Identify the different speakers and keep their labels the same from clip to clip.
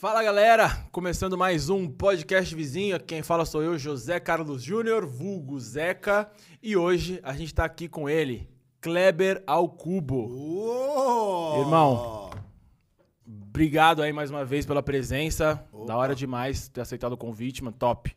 Speaker 1: Fala galera, começando mais um podcast vizinho. Quem fala sou eu, José Carlos Júnior, vulgo Zeca, e hoje a gente tá aqui com ele, Kleber Alcubo.
Speaker 2: Uou!
Speaker 1: Irmão. Obrigado aí mais uma vez pela presença. Da hora demais ter aceitado o convite, mano. Top.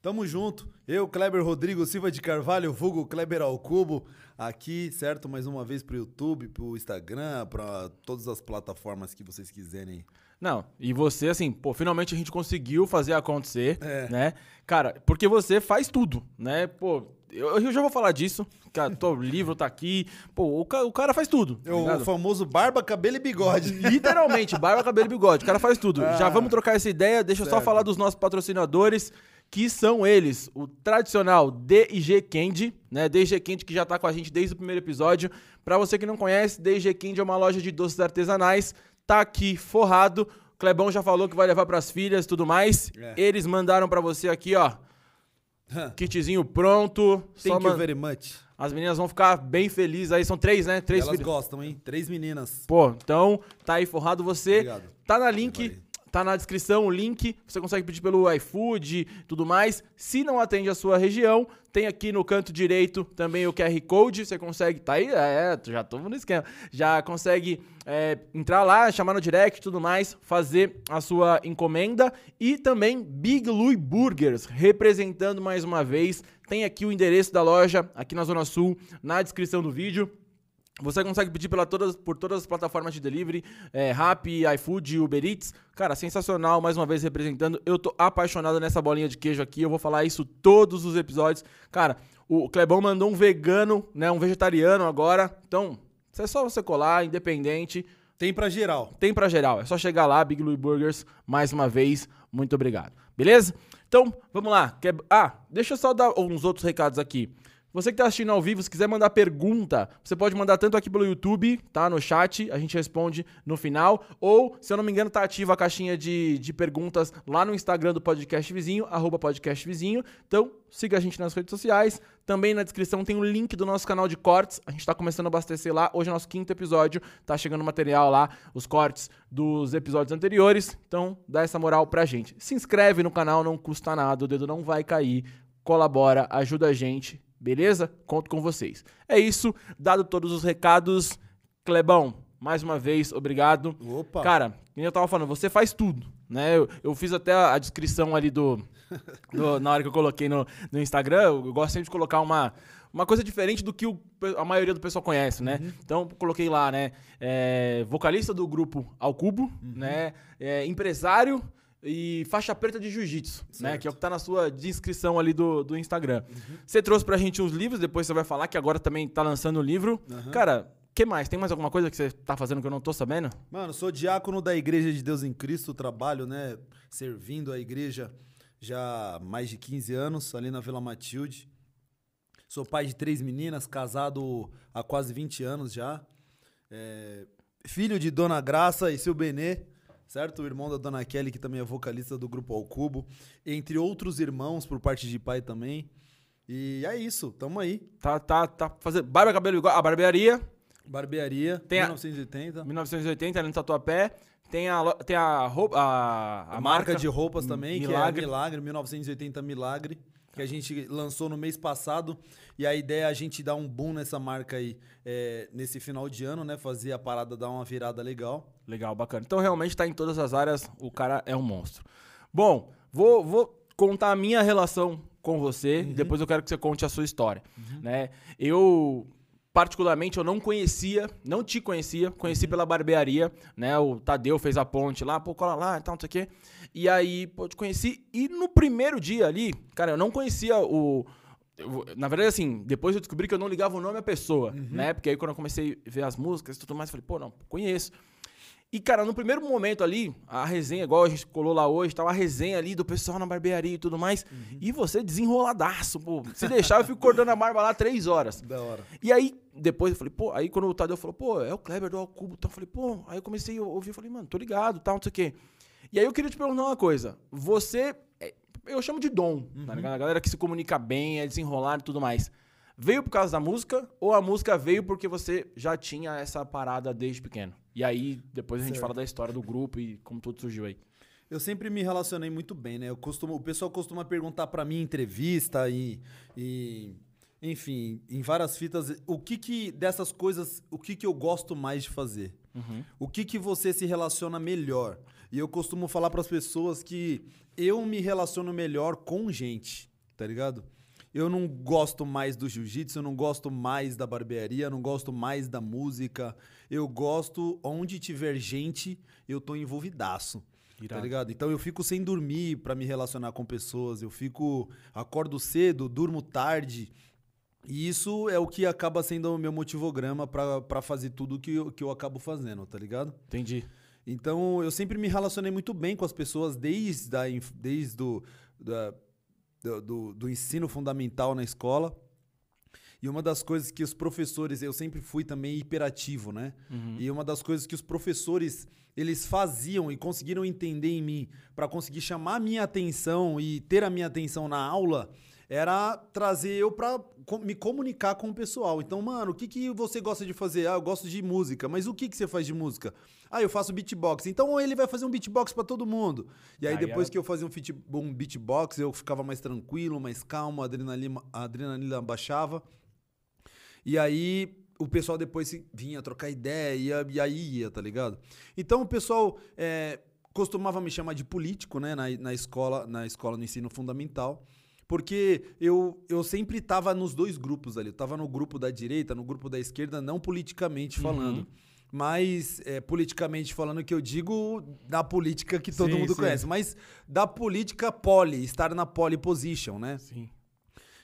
Speaker 2: Tamo junto. Eu, Kleber Rodrigo Silva de Carvalho, vulgo Kleber ao Cubo, aqui, certo? Mais uma vez pro YouTube, pro Instagram, pra todas as plataformas que vocês quiserem.
Speaker 1: Não, e você, assim, pô, finalmente a gente conseguiu fazer acontecer,
Speaker 2: É.
Speaker 1: né? Cara, porque você faz tudo, né? Pô, eu, eu já vou falar disso. Cara, o livro tá aqui. Pô, o, ca- o cara faz tudo. tá
Speaker 2: É o famoso barba, cabelo e bigode.
Speaker 1: Literalmente, barba, cabelo e bigode. O cara faz tudo. Já vamos trocar essa ideia. Deixa eu só
Speaker 2: Ah. Certo.
Speaker 1: falar dos nossos patrocinadores, que são eles: o tradicional D&G Candy, né? D&G Candy que já tá com a gente desde o primeiro episódio. Pra você que não conhece, D&G Candy é uma loja de doces artesanais. Tá aqui forrado. O Clebão já falou que vai levar pras filhas e tudo mais.
Speaker 2: É.
Speaker 1: Eles mandaram pra você aqui, ó. Kitzinho pronto. Só
Speaker 2: Thank you
Speaker 1: man-
Speaker 2: very much.
Speaker 1: As meninas vão ficar bem felizes aí. São três, né? Três
Speaker 2: Elas
Speaker 1: filhas.
Speaker 2: gostam, hein? Três meninas.
Speaker 1: Pô, então tá aí forrado você.
Speaker 2: Obrigado.
Speaker 1: Tá na link. Tá na descrição o link. Você consegue pedir pelo iFood e tudo mais. Se não atende a sua região, tem aqui no canto direito também o QR Code. Você consegue. Tá aí? É, já tô no esquema. Já consegue é, entrar lá, chamar no direct e tudo mais, fazer a sua encomenda. E também Big Louie Burgers, representando mais uma vez. Tem aqui o endereço da loja, aqui na Zona Sul, na descrição do vídeo. Você consegue pedir pela todas, por todas as plataformas de delivery, é, Rappi, iFood, Uber Eats. Cara, sensacional, mais uma vez representando. Eu tô apaixonado nessa bolinha de queijo aqui, eu vou falar isso todos os episódios. Cara, o Clebão mandou um vegano, né, um vegetariano agora. Então, é só você colar, independente.
Speaker 2: Tem pra geral.
Speaker 1: Tem pra geral, é só chegar lá, Big Louie Burgers, mais uma vez, muito obrigado. Beleza? Então, vamos lá. Ah, deixa eu só dar uns outros recados aqui. Você que tá assistindo ao vivo, se quiser mandar pergunta, você pode mandar tanto aqui pelo YouTube, tá? No chat, a gente responde no final. Ou, se eu não me engano, tá ativa a caixinha de, de perguntas lá no Instagram do Podcast Vizinho, arroba Podcast Vizinho. Então, siga a gente nas redes sociais. Também na descrição tem o link do nosso canal de cortes. A gente tá começando a abastecer lá. Hoje é nosso quinto episódio. Tá chegando material lá, os cortes dos episódios anteriores. Então, dá essa moral pra gente. Se inscreve no canal, não custa nada, o dedo não vai cair. Colabora, ajuda a gente, beleza? Conto com vocês. É isso, dado todos os recados. Clebão, mais uma vez, obrigado.
Speaker 2: Opa.
Speaker 1: Cara, como eu tava falando, você faz tudo, né? Eu, eu fiz até a descrição ali do, do- Na hora que eu coloquei no, no Instagram, eu gosto sempre de colocar uma, uma coisa diferente do que o a maioria do pessoal conhece, né? Então, coloquei lá, né? é, vocalista do grupo Ao Cubo, né? é, empresário e faixa preta de jiu-jitsu, né? Que é o que tá na sua descrição ali do, do Instagram. Você trouxe pra gente uns livros, depois você vai falar que agora também tá lançando o livro. Cara, que mais? Tem mais alguma coisa que você tá fazendo que eu não tô sabendo?
Speaker 2: Mano, sou diácono da Igreja de Deus em Cristo, trabalho, né, servindo a igreja já há mais de 15 anos, ali na Vila Matilde. Sou pai de três meninas, casado há quase 20 anos já. É, filho de Dona Graça e seu Benê, certo? O irmão da Dona Kelly, que também é vocalista do grupo Ao Cubo. Entre outros irmãos, por parte de pai também. E é isso, tamo aí.
Speaker 1: Tá, tá, tá fazendo. Barba, cabelo igual. A barbearia,
Speaker 2: Barbearia,
Speaker 1: Tem a-
Speaker 2: 1980.
Speaker 1: 1980, ali no Tatuapé. Tem a, tem a roupa. A,
Speaker 2: A, marca, de roupas também,
Speaker 1: Milagre.
Speaker 2: que é Milagre, 1980 Milagre, que a gente lançou no mês passado. E a ideia é a gente dar um boom nessa marca aí é, nesse final de ano, né? Fazer a parada dar uma virada legal.
Speaker 1: Legal, bacana. Então, realmente, tá em todas as áreas. O cara é um monstro. Bom, vou, vou contar a minha relação com você.
Speaker 2: Uhum.
Speaker 1: Depois eu quero que você conte a sua história. Né? Eu, particularmente, eu não conhecia, não te conhecia.
Speaker 2: Uhum.
Speaker 1: Conheci pela barbearia, né? O Tadeu fez a ponte lá, pô, cola lá e tal, não sei o quê. E aí, pô, te conheci. E no primeiro dia ali, cara, eu não conhecia o... eu- na verdade, assim, depois eu descobri que eu não ligava o nome à pessoa,
Speaker 2: Uhum.
Speaker 1: né? Porque aí quando eu comecei a ver as músicas e tudo mais, eu falei, pô, não, conheço. E, cara, no primeiro momento ali, a resenha, igual a gente colou lá hoje, tava a resenha ali do pessoal na barbearia e tudo mais. E você desenroladaço, pô. Se deixar, eu fico cortando a barba lá três horas.
Speaker 2: Da hora.
Speaker 1: E aí, depois eu falei, pô, aí quando o Tadeu falou, pô, é o Kleber do Alcubo, então eu falei, pô, aí eu comecei a ouvir, falei, mano, tô ligado, tal, não sei o quê. E aí eu queria te perguntar uma coisa. Você, é, eu chamo de dom, tá ligado? A galera que se comunica bem, é desenrolado e tudo mais. veio por causa da música ou a música veio porque você já tinha essa parada desde pequeno? E aí, depois a gente
Speaker 2: Certo.
Speaker 1: fala da história do grupo e como tudo surgiu aí.
Speaker 2: Eu sempre me relacionei muito bem, né? Eu costumo, o pessoal costuma perguntar pra mim em entrevista e, e enfim, em várias fitas, o que que dessas coisas, o que que eu gosto mais de fazer? O que que você se relaciona melhor? E eu costumo falar pras pessoas que eu me relaciono melhor com gente, tá ligado? Eu não gosto mais do jiu-jitsu, eu não gosto mais da barbearia, eu não gosto mais da música. Eu gosto onde tiver gente, eu tô envolvidaço. Tá
Speaker 1: Irado.
Speaker 2: ligado? Então eu fico sem dormir pra me relacionar com pessoas, eu fico acordo cedo, durmo tarde. E isso é o que acaba sendo o meu motivograma pra fazer tudo que eu, que eu acabo fazendo, tá ligado?
Speaker 1: Entendi.
Speaker 2: Então eu sempre me relacionei muito bem com as pessoas desde, a, desde do, da- do, do- ensino fundamental na escola. E uma das coisas que os professores, eu sempre fui também hiperativo, né? E uma das coisas que os professores eles faziam e conseguiram entender em mim para conseguir chamar a minha atenção e ter a minha atenção na aula era trazer eu para me comunicar com o pessoal. Então, mano, o que, que você gosta de fazer? Ah, eu gosto de música. Mas o que, que você faz de música? Ah, eu faço beatbox. Então ele vai fazer um beatbox para todo mundo. E aí,
Speaker 1: Aí
Speaker 2: depois
Speaker 1: era-
Speaker 2: que eu fazia um, um beatbox, eu ficava mais tranquilo, mais calmo, a adrenalina, a adrenalina baixava. E aí o pessoal depois vinha trocar ideia ia- e aí ia, tá ligado? Então o pessoal é, costumava me chamar de político, né, na, na escola, na escola no ensino fundamental. Porque eu, eu sempre tava nos dois grupos ali. Eu tava no grupo da direita, no grupo da esquerda, não politicamente falando. Mas é, politicamente falando que eu digo da política que todo
Speaker 1: Sim,
Speaker 2: mundo
Speaker 1: sim.
Speaker 2: conhece. Mas da política poli, estar na pole position, né?
Speaker 1: Sim.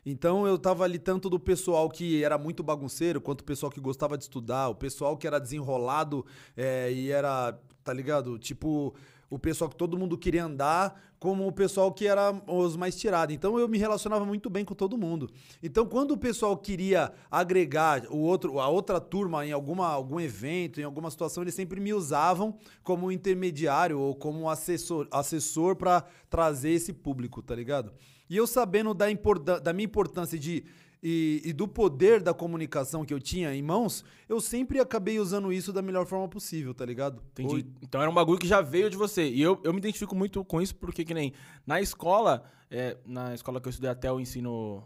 Speaker 2: Então eu tava ali tanto do pessoal que era muito bagunceiro, quanto o pessoal que gostava de estudar, o pessoal que era desenrolado é, e era, tá ligado? Tipo, o pessoal que todo mundo queria andar, como o pessoal que era os mais tirados. Então eu me relacionava muito bem com todo mundo. Então quando o pessoal queria agregar o outro, a outra turma em alguma, algum evento, em alguma situação, eles sempre me usavam como intermediário ou como assessor, assessor para trazer esse público, tá ligado? E eu sabendo da, da minha importância de, e, e do poder da comunicação que eu tinha em mãos, eu sempre acabei usando isso da melhor forma possível, tá ligado?
Speaker 1: Entendi. Então era um bagulho que já veio de você. E eu, eu me identifico muito com isso, porque que nem na escola, é, na escola que eu estudei até o ensino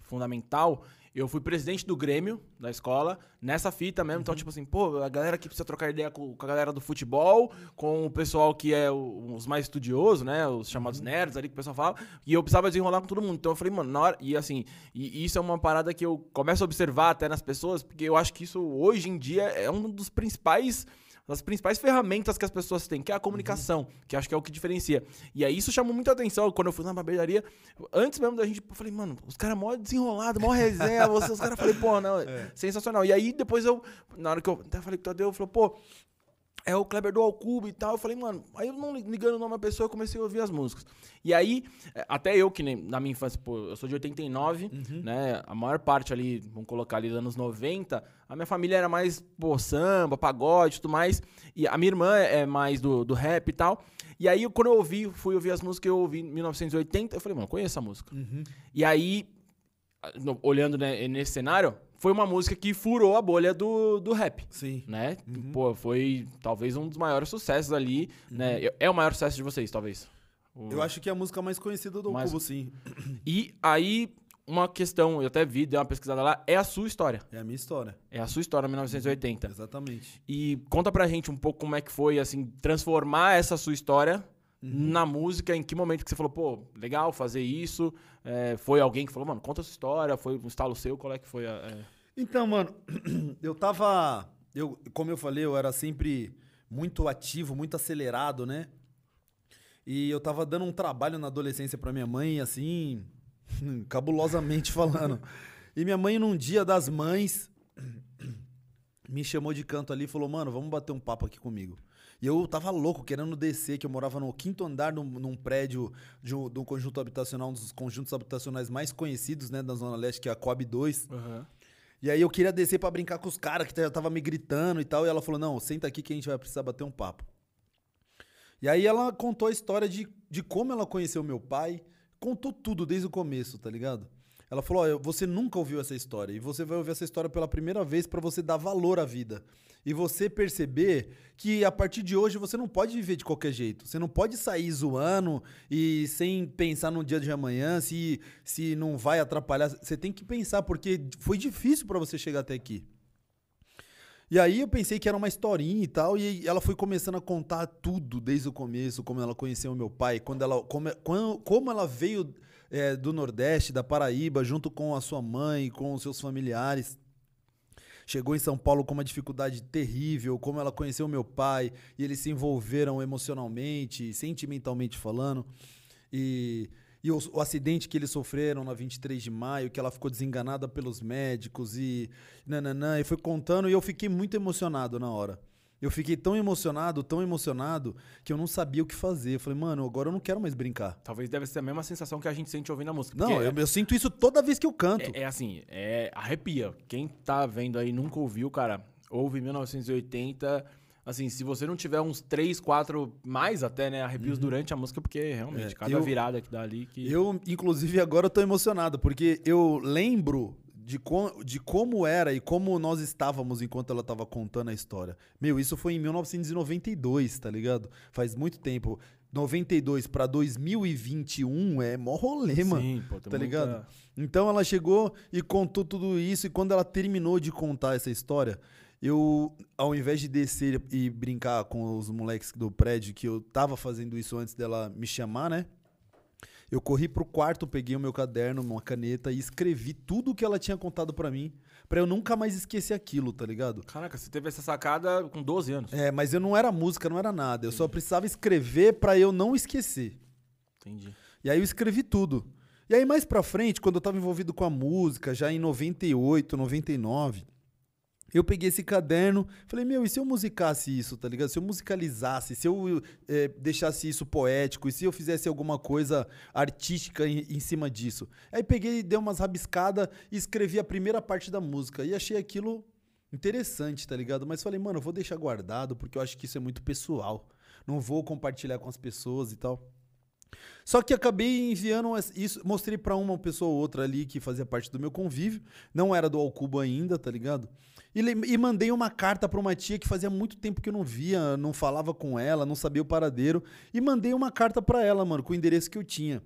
Speaker 1: fundamental, eu fui presidente do Grêmio da escola, nessa fita mesmo. Então, tipo assim, pô, a galera que precisa trocar ideia com, com a galera do futebol, com o pessoal que é o- os mais estudiosos, né? Os chamados nerds ali que o pessoal fala. E eu precisava desenrolar com todo mundo. Então eu falei, mano, na hora. E assim, e isso é uma parada que eu começo a observar até nas pessoas, porque eu acho que isso hoje em dia é um dos principais das principais ferramentas que as pessoas têm, que é a comunicação, que acho que é o que diferencia. E aí isso chamou muita atenção quando eu fui na barbearia. Antes mesmo da gente, eu falei, mano, os caras mó desenrolado, mó resenha, você, os caras falei, pô, não, sensacional. E aí depois eu, na hora que eu até falei com o Tadeu, eu falei, pô, é o Kleber do Alcubo e tal. Eu falei, mano, aí eu não ligando o nome da pessoa, eu comecei a ouvir as músicas. E aí, é, até eu, que nem na minha infância, pô, eu sou de 89, né? A maior parte ali, vamos colocar ali dos anos 90, a minha família era mais, pô, samba, pagode e tudo mais. E a minha irmã é mais do, do rap e tal. E aí, quando eu ouvi, fui ouvir as músicas, eu ouvi em 1980, eu falei, mano, conheço essa música. E aí, olhando né, nesse cenário, foi uma música que furou a bolha do, do rap
Speaker 2: Sim.
Speaker 1: né? Pô, foi talvez um dos maiores sucessos ali, né? É o maior sucesso de vocês, talvez. O-
Speaker 2: Eu acho que é a música mais conhecida do
Speaker 1: Mais-
Speaker 2: Cubo, sim.
Speaker 1: E aí, uma questão, eu até vi, dei uma pesquisada lá, é a sua história.
Speaker 2: É a minha história.
Speaker 1: É a sua história, 1980.
Speaker 2: Exatamente.
Speaker 1: E conta pra gente um pouco como é que foi, assim, transformar essa sua história na música, em que momento que você falou, pô, legal fazer isso, é, foi alguém que falou, mano, conta a sua história, foi um estalo seu, qual é que foi a... é?
Speaker 2: Então, mano, eu tava. Eu, como eu falei, eu era sempre muito ativo, muito acelerado, né? E eu tava dando um trabalho na adolescência pra minha mãe, assim, cabulosamente falando. E minha mãe, num dia das mães, me chamou de canto ali e falou: Mano, vamos bater um papo aqui comigo. E eu tava louco, querendo descer, que eu morava no quinto andar num, num prédio de um, de um conjunto habitacional, um dos conjuntos habitacionais mais conhecidos, né, da Zona Leste, que é a Coab 2. E aí eu queria descer pra brincar com os caras que já tava me gritando e tal. E ela falou: não, senta aqui que a gente vai precisar bater um papo. E aí ela contou a história de, de como ela conheceu meu pai, contou tudo desde o começo, tá ligado? Ela falou: "Ó, você nunca ouviu essa história e você vai ouvir essa história pela primeira vez pra você dar valor à vida. E você perceber que a partir de hoje você não pode viver de qualquer jeito. Você não pode sair zoando e sem pensar no dia de amanhã, se, se não vai atrapalhar. Você tem que pensar, porque foi difícil pra você chegar até aqui. E aí eu pensei que era uma historinha e tal, e ela foi começando a contar tudo desde o começo, como ela conheceu meu pai, quando ela, como, como ela veio é, do Nordeste, da Paraíba, junto com a sua mãe, com os seus familiares. Chegou em São Paulo com uma dificuldade terrível, como ela conheceu meu pai, e eles se envolveram emocionalmente, sentimentalmente falando. E, e o, o acidente que eles sofreram na 23 de maio, que ela ficou desenganada pelos médicos e nananã, e foi contando, e eu fiquei muito emocionado na hora. Eu fiquei tão emocionado, tão emocionado, que eu não sabia o que fazer. Eu falei, mano, agora eu não quero mais brincar.
Speaker 1: Talvez deve ser a mesma sensação que a gente sente ouvindo a música.
Speaker 2: Não, eu, eu sinto isso toda vez que eu canto.
Speaker 1: é, é assim, é arrepia. Quem tá vendo aí nunca ouviu, cara, ouve 1980. Assim, se você não tiver uns 3, 4, mais até, né, arrepios durante a música, porque realmente,
Speaker 2: Uhum. É,
Speaker 1: cada
Speaker 2: eu-
Speaker 1: virada que dá ali que.
Speaker 2: Eu, inclusive, agora eu tô emocionado, porque eu lembro de, de como era e como nós estávamos enquanto ela tava contando a história. Meu, isso foi em 1992, tá ligado? Faz muito tempo. 92 pra 2021 é mó rolê, mano.
Speaker 1: Sim, pô,
Speaker 2: tá
Speaker 1: muita-
Speaker 2: ligado? Então ela chegou e contou tudo isso, e quando ela terminou de contar essa história, eu, ao invés de descer e brincar com os moleques do prédio, que eu tava fazendo isso antes dela me chamar, né? Eu corri pro quarto, peguei o meu caderno, uma caneta e escrevi tudo o que ela tinha contado pra mim, pra eu nunca mais esquecer aquilo, tá ligado?
Speaker 1: Caraca, você teve essa sacada com 12 anos.
Speaker 2: É, mas eu não era música, não era nada. Eu só precisava escrever pra eu não esquecer.
Speaker 1: Entendi.
Speaker 2: E aí eu escrevi tudo. E aí mais pra frente, quando eu tava envolvido com a música, já em 98, 99, eu peguei esse caderno, falei, meu, e se eu musicasse isso, tá ligado? Se eu musicalizasse, se eu eh, deixasse isso poético, e se eu fizesse alguma coisa artística em, em cima disso? Aí peguei, dei umas rabiscadas e escrevi a primeira parte da música. E achei aquilo interessante, tá ligado? Mas falei, mano, eu vou deixar guardado, porque eu acho que isso é muito pessoal. Não vou compartilhar com as pessoas e tal. Só que acabei enviando isso, mostrei pra uma pessoa ou outra ali que fazia parte do meu convívio, não era do Alcubo ainda, tá ligado? E, e mandei uma carta pra uma tia que fazia muito tempo que eu não via, não falava com ela, não sabia o paradeiro, e mandei uma carta pra ela, mano, com o endereço que eu tinha,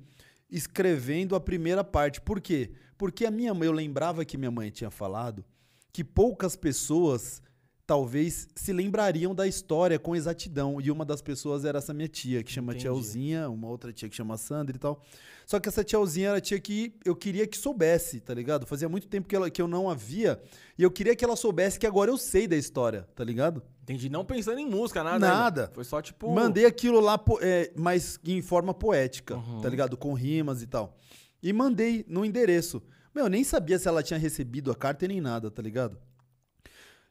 Speaker 2: escrevendo a primeira parte. Por quê? Porque a minha mãe, eu lembrava que minha mãe tinha falado que poucas pessoas talvez se lembrariam da história com exatidão. E uma das pessoas era essa minha tia, que chama
Speaker 1: Entendi.
Speaker 2: Tiazinha, uma outra tia que chama Sandra e tal. Só que essa tiazinha era a tia que eu queria que soubesse, tá ligado? Fazia muito tempo que, ela, que eu não a via. E eu queria que ela soubesse que agora eu sei da história, tá ligado?
Speaker 1: Entendi. Não pensando em música, nada.
Speaker 2: Nada.
Speaker 1: ainda. Foi só tipo.
Speaker 2: Mandei aquilo lá, é, mas em forma poética,
Speaker 1: Uhum.
Speaker 2: tá ligado? Com rimas e tal. E mandei no endereço. Meu, eu nem sabia se ela tinha recebido a carta e nem nada, tá ligado?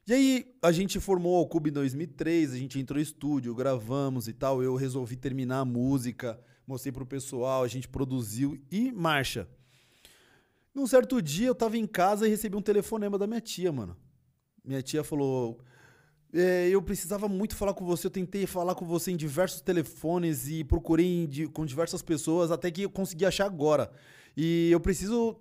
Speaker 2: E aí, a gente formou o Cube em 2003, a gente entrou em estúdio, gravamos e tal. Eu resolvi terminar a música, mostrei pro pessoal, a gente produziu e marcha. Num certo dia, eu tava em casa e recebi um telefonema da minha tia, mano. Minha tia falou: é, eu precisava muito falar com você. Eu tentei falar com você em diversos telefones e procurei di- com diversas pessoas até que eu consegui achar agora. E eu preciso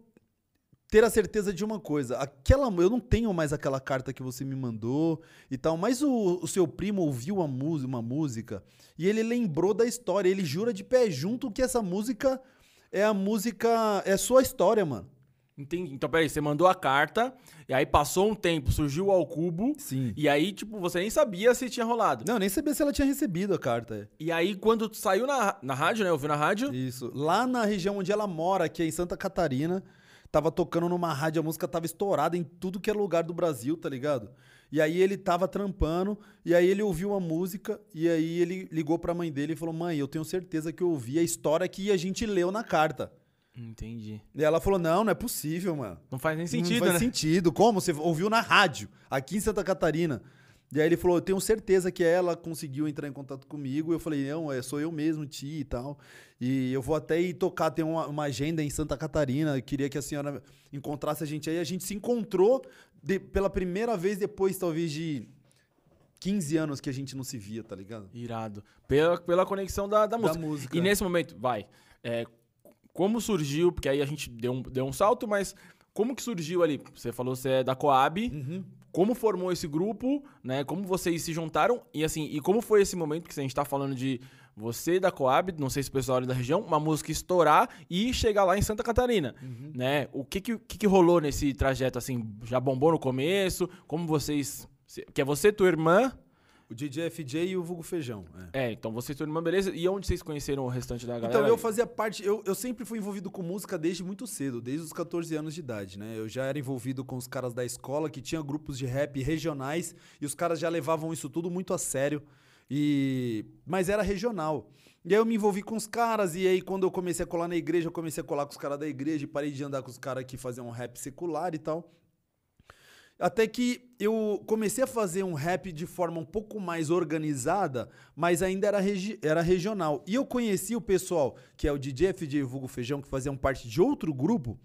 Speaker 2: ter a certeza de uma coisa. Aquela, eu não tenho mais aquela carta que você me mandou e tal, mas o, o seu primo ouviu a música, uma música e ele lembrou da história. Ele jura de pé junto que essa música é a música, é sua história, mano.
Speaker 1: Entendi. Então, peraí, você mandou a carta, e aí passou um tempo, surgiu o Alcubo,
Speaker 2: Sim.
Speaker 1: e aí, tipo, você nem sabia se tinha rolado.
Speaker 2: Não, nem sabia se ela tinha recebido a carta. é.
Speaker 1: E aí, quando saiu na, na rádio, né? Ouviu na rádio?
Speaker 2: Isso. Lá na região onde ela mora, que é em Santa Catarina, tava tocando numa rádio, a música tava estourada em tudo que é lugar do Brasil, tá ligado? E aí ele tava trampando, e aí ele ouviu a música, e aí ele ligou pra mãe dele e falou: Mãe, eu tenho certeza que eu ouvi a história que a gente leu na carta.
Speaker 1: Entendi.
Speaker 2: E ela falou: Não, não é possível, mano.
Speaker 1: Não faz nem
Speaker 2: não
Speaker 1: sentido,
Speaker 2: faz
Speaker 1: né?
Speaker 2: sentido. Como? Você ouviu na rádio, aqui em Santa Catarina. E aí ele falou: Eu tenho certeza que ela conseguiu entrar em contato comigo. Eu falei: Não, é, sou eu mesmo, tia e tal. E eu vou até ir tocar, tem uma, uma agenda em Santa Catarina. Eu queria que a senhora encontrasse a gente aí. A gente se encontrou de- pela primeira vez depois, talvez, de 15 anos que a gente não se via, tá ligado?
Speaker 1: Irado. Pela, pela conexão da, da
Speaker 2: Da
Speaker 1: música.
Speaker 2: música.
Speaker 1: E nesse momento, vai. é, como surgiu, porque aí a gente deu um, deu um salto, mas como que surgiu ali? Você falou que você é da Coab,
Speaker 2: Uhum.
Speaker 1: Como formou esse grupo, né? Como vocês se juntaram e assim, e como foi esse momento que a gente tá falando de você da Coab, não sei se o pessoal ali da região, uma música estourar e chegar lá em Santa Catarina,
Speaker 2: Uhum.
Speaker 1: né? O que que, que que rolou nesse trajeto assim? Já bombou no começo? Como vocês que é você, tua irmã?
Speaker 2: O DJ FJ e o Vulgo Feijão. é.
Speaker 1: É, então você e tua irmã, beleza? E onde vocês conheceram o restante da galera?
Speaker 2: Então eu fazia parte, eu, eu sempre fui envolvido com música desde muito cedo, desde os 14 anos de idade, né? Eu já era envolvido com os caras da escola que tinha grupos de rap regionais e os caras já levavam isso tudo muito a sério. E mas era regional. E aí eu me envolvi com os caras e aí quando eu comecei a colar na igreja, eu comecei a colar com os caras da igreja e parei de andar com os caras que faziam rap secular e tal. Até que eu comecei a fazer um rap de forma um pouco mais organizada, mas ainda era, regi- era regional. E eu conheci o pessoal, que é o DJ FJ Vulgo Feijão, que faziam parte de outro grupo,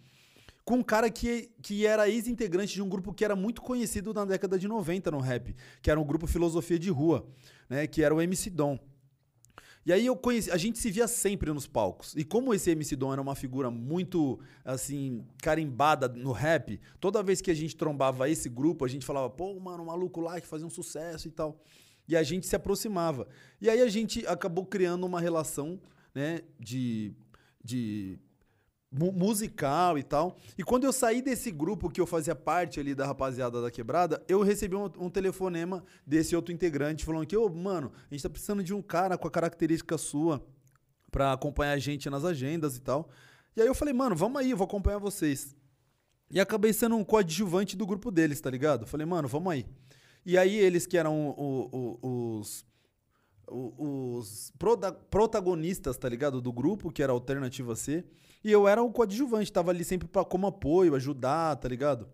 Speaker 2: com um cara que, que era ex-integrante de um grupo que era muito conhecido na década de 90 no rap, que era um grupo Filosofia de Rua, né, que era o MC Dom. E aí eu conheci, a gente se via sempre nos palcos. E como esse MC Dom era uma figura muito, assim, carimbada no rap, toda vez que a gente trombava esse grupo, a gente falava, pô, mano, um maluco lá que fazia um sucesso e tal. E a gente se aproximava. E aí a gente acabou criando uma relação, né, de, de musical e tal. E quando eu saí desse grupo que eu fazia parte ali da rapaziada da quebrada, eu recebi um, um telefonema desse outro integrante falando que, ô, mano, a gente tá precisando de um cara com a característica sua pra acompanhar a gente nas agendas e tal. E aí eu falei, mano, vamos aí, eu vou acompanhar vocês. E acabei sendo um coadjuvante do grupo deles, tá ligado? Falei, mano, vamos aí. E aí eles que eram o- o- os os protagonistas, tá ligado? Do grupo, que era Alternativa C. E eu era o coadjuvante, tava ali sempre pra, como apoio, ajudar, tá ligado?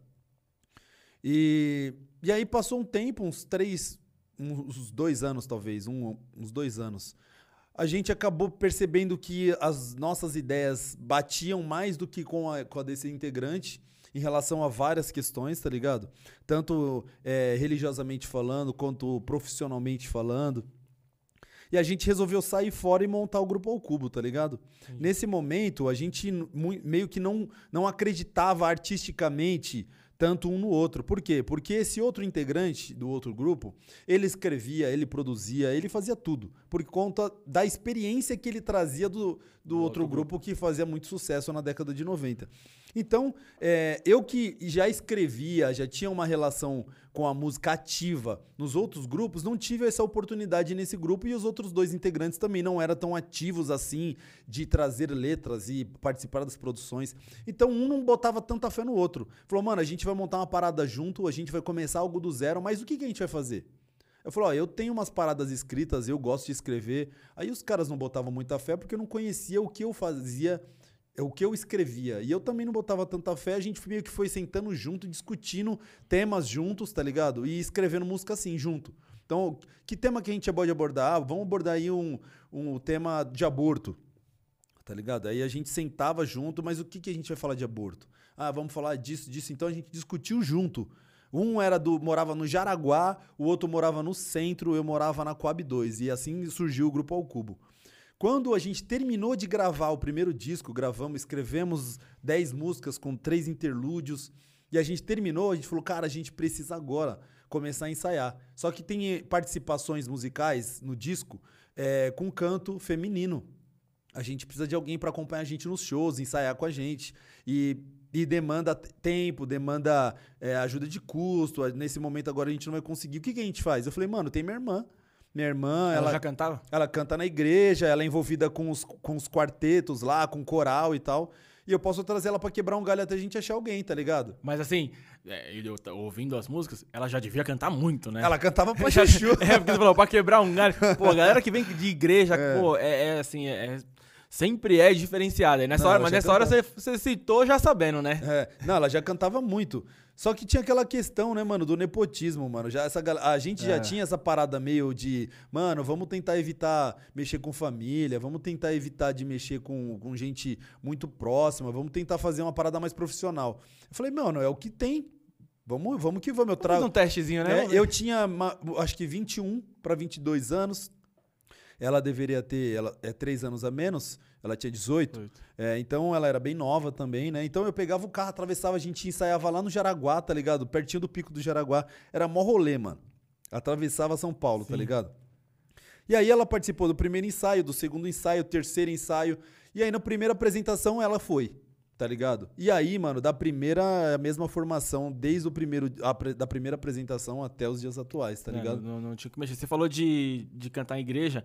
Speaker 2: E, e aí passou um tempo, uns três, uns dois anos talvez, um- uns dois anos. A gente acabou percebendo que as nossas ideias batiam mais do que com a, com a desse integrante em relação a várias questões, tá ligado? Tanto eh, religiosamente falando, quanto profissionalmente falando. E a gente resolveu sair fora e montar o grupo ao cubo, tá ligado? Nesse momento, a gente meio que não, não acreditava artisticamente tanto um no outro. Por quê? Porque esse outro integrante do outro grupo, ele escrevia, ele produzia, ele fazia tudo. Por conta da experiência que ele trazia do, do, outro,
Speaker 1: outro
Speaker 2: grupo que fazia muito sucesso na década de 90. Então, é, eu que já escrevia, já tinha uma relação com a música ativa nos outros grupos, não tive essa oportunidade nesse grupo e os outros dois integrantes também não eram tão ativos assim de trazer letras e participar das produções. Então, um não botava tanta fé no outro. Falou, mano, a gente vai montar uma parada junto, a gente vai começar algo do zero, mas o que, que a gente vai fazer? Eu falei, ó, eu tenho umas paradas escritas, eu gosto de escrever. Aí os caras não botavam muita fé porque não conhecia o que eu fazia, é o que eu escrevia. E eu também não botava tanta fé, a gente meio que foi sentando junto, discutindo temas juntos, tá ligado? E escrevendo música assim, junto. Então, que tema que a gente pode abordar? Ah, vamos abordar aí um, um tema de aborto, tá ligado? Aí a gente sentava junto, mas o que, que a gente vai falar de aborto? Ah, vamos falar disso, disso. Então a gente discutiu junto. Um era do morava no Jaraguá, o outro morava no centro, eu morava na Coab 2. E assim surgiu o Grupo Ao Cubo. Quando a gente terminou de gravar o primeiro disco, gravamos, escrevemos 10 músicas com três interlúdios, e a gente terminou, a gente falou, cara, a gente precisa agora começar a ensaiar. Só que tem eh, participações musicais no disco eh, com canto feminino. A gente precisa de alguém para acompanhar a gente nos shows, ensaiar com a gente. E, e demanda tempo, demanda é, ajuda de custo. Nesse momento agora a gente não vai conseguir. O que, que a gente faz? Eu falei, mano, tem minha irmã. Minha irmã,
Speaker 1: Ela,
Speaker 2: ela,
Speaker 1: já cantava?
Speaker 2: ela canta na igreja, ela é envolvida com os, com os quartetos lá, com coral e tal. E eu posso trazer ela pra quebrar um galho até a gente achar alguém, tá ligado?
Speaker 1: Mas assim, é, eu t- ouvindo as músicas, ela já devia cantar muito, né?
Speaker 2: Ela cantava pra chuchu.
Speaker 1: É, porque você falou, pra quebrar um galho. Pô, a galera que vem de igreja, pô, é, é assim, é, é- sempre é diferenciada. E nessa
Speaker 2: Não,
Speaker 1: hora, mas nessa hora você,
Speaker 2: cantava.
Speaker 1: você citou já sabendo, né?
Speaker 2: É, não, ela já cantava muito. Só que tinha aquela questão, né, mano, do nepotismo, mano. Já essa, a gente já
Speaker 1: É.
Speaker 2: tinha essa parada meio de, mano, vamos tentar evitar mexer com família, vamos tentar evitar de mexer com, com gente muito próxima, vamos tentar fazer uma parada mais profissional. Eu falei, mano, é o que tem. Vamos, vamos que vamos. Eu trago.
Speaker 1: um testezinho, né?
Speaker 2: É,
Speaker 1: Vamos
Speaker 2: eu tinha, acho que 21 para 22 anos. Ela deveria ter, ela é três anos a menos, ela tinha 18.
Speaker 1: Oito.
Speaker 2: É, então ela era bem nova também, né? Então eu pegava o carro, atravessava, a gente ensaiava lá no Jaraguá, tá ligado? Pertinho do pico do Jaraguá. Era mó rolê, mano. Atravessava São Paulo, tá
Speaker 1: Sim.
Speaker 2: ligado? E aí ela participou do primeiro ensaio, do segundo ensaio, terceiro ensaio. E aí na primeira apresentação ela foi, tá ligado? E aí, mano, da primeira, a mesma formação, desde o primeiro, a da primeira apresentação até os dias atuais, tá
Speaker 1: É,
Speaker 2: ligado?
Speaker 1: não, não tinha que mexer. Você falou de, de cantar em igreja.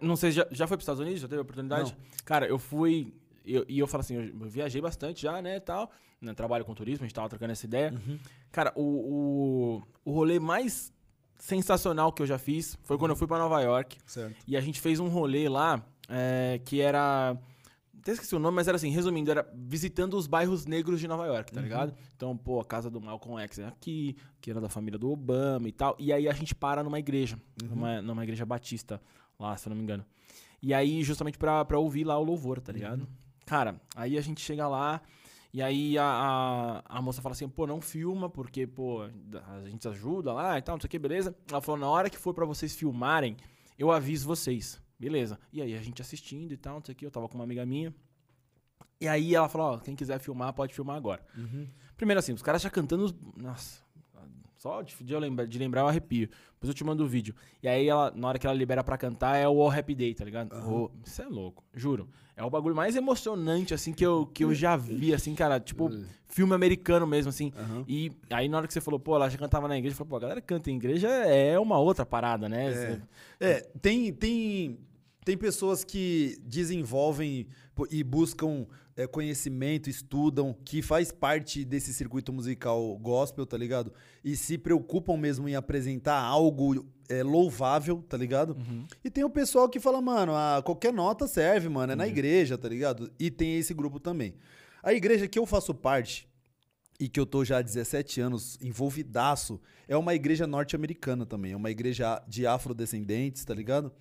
Speaker 1: Não sei, já, já foi para os Estados Unidos? Já teve a oportunidade? Cara, eu fui. eu- e eu falo assim, eu, eu viajei bastante já, né, tal. Né, trabalho com turismo, a gente tava trocando essa ideia.
Speaker 2: Uhum.
Speaker 1: Cara, o, o, o rolê mais sensacional que eu já fiz foi quando eu fui para Nova York.
Speaker 2: Certo.
Speaker 1: E a gente fez um rolê lá é, que era. Até esqueci o nome, mas era assim, resumindo, era visitando os bairros negros de Nova York, tá ligado? Então, pô, a casa do Malcolm X é aqui, que era da família do Obama e tal. E aí a gente para numa igreja, numa, numa igreja batista lá, se eu não me engano. E aí, justamente pra, pra ouvir lá o louvor, tá ligado? Cara, aí a gente chega lá. E aí a, a, a moça fala assim, pô, não filma, porque, pô, a gente ajuda lá e tal, não sei o que, beleza. Ela falou, na hora que for pra vocês filmarem, eu aviso vocês. Beleza. E aí a gente assistindo e tal, não sei o que, eu tava com uma amiga minha. E aí ela falou, ó, quem quiser filmar, pode filmar agora. Primeiro assim, os caras já cantando, os- nossa, só de, de eu lembrar, de lembrar eu arrepio. Depois eu te mando o vídeo. E aí ela, na hora que ela libera pra cantar, é o All Happy Day, tá ligado? Ô, Isso é louco, juro. É o bagulho mais emocionante, assim, que eu, que eu já vi, assim, cara, tipo, filme americano mesmo, assim.
Speaker 2: Aham.
Speaker 1: E aí na hora que você falou, pô, ela já cantava na igreja, eu falei, pô, a galera canta em igreja é uma outra parada, né? Você-
Speaker 2: É, tem, tem, tem pessoas que desenvolvem e buscam é, conhecimento, estudam, que faz parte desse circuito musical gospel, tá ligado? E se preocupam mesmo em apresentar algo é, louvável, tá ligado? E tem o pessoal que fala, mano, ah, qualquer nota serve, mano, é na igreja, tá ligado? E tem esse grupo também. A igreja que eu faço parte, e que eu tô já há 17 anos envolvidaço, é uma igreja norte-americana também. É uma igreja de afrodescendentes, tá ligado?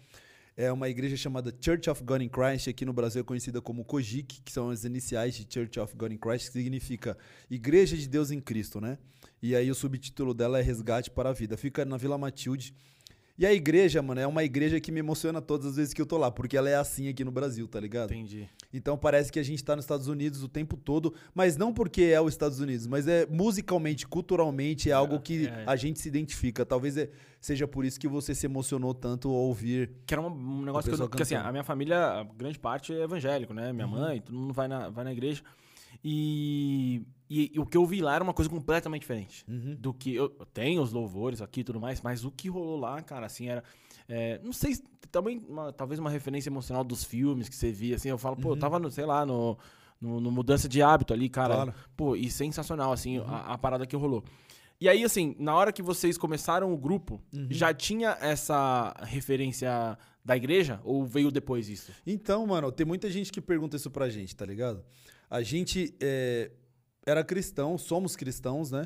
Speaker 2: É uma igreja chamada Church of God in Christ, aqui no Brasil é conhecida como COGIC, que são as iniciais de Church of God in Christ, que significa Igreja de Deus em Cristo, né? E aí o subtítulo dela é Resgate para a Vida. Fica na Vila Matilde. E a igreja, mano, é uma igreja que me emociona todas as vezes que eu tô lá, porque ela é assim aqui no Brasil, tá ligado?
Speaker 1: Entendi.
Speaker 2: Então parece que a gente tá nos Estados Unidos o tempo todo, mas não porque é os Estados Unidos, mas é musicalmente, culturalmente, é algo que
Speaker 1: é.
Speaker 2: a gente se identifica. Talvez é- seja por isso que você se emocionou tanto ao ouvir.
Speaker 1: Que era um negócio que eu, porque assim, a minha família, a grande parte é evangélico, né?
Speaker 2: Uhum.
Speaker 1: Minha mãe, todo mundo vai na, vai na igreja. E, e, e o que eu vi lá era uma coisa completamente diferente.
Speaker 2: Uhum.
Speaker 1: Do que. Eu, eu tenho os louvores aqui e tudo mais, mas o que rolou lá, cara, assim, era. é, não sei, se- também uma- talvez uma referência emocional dos filmes que você via, assim. Eu falo, pô, eu tava, no, sei lá, no, no, no Mudança de Hábito ali, cara.
Speaker 2: Claro.
Speaker 1: Pô, e sensacional, assim, a, a parada que rolou. E aí, assim, na hora que vocês começaram o grupo, já tinha essa referência da igreja? Ou veio depois isso?
Speaker 2: Então, mano, tem muita gente que pergunta isso pra gente, tá ligado? A gente é, era cristão, somos cristãos, né?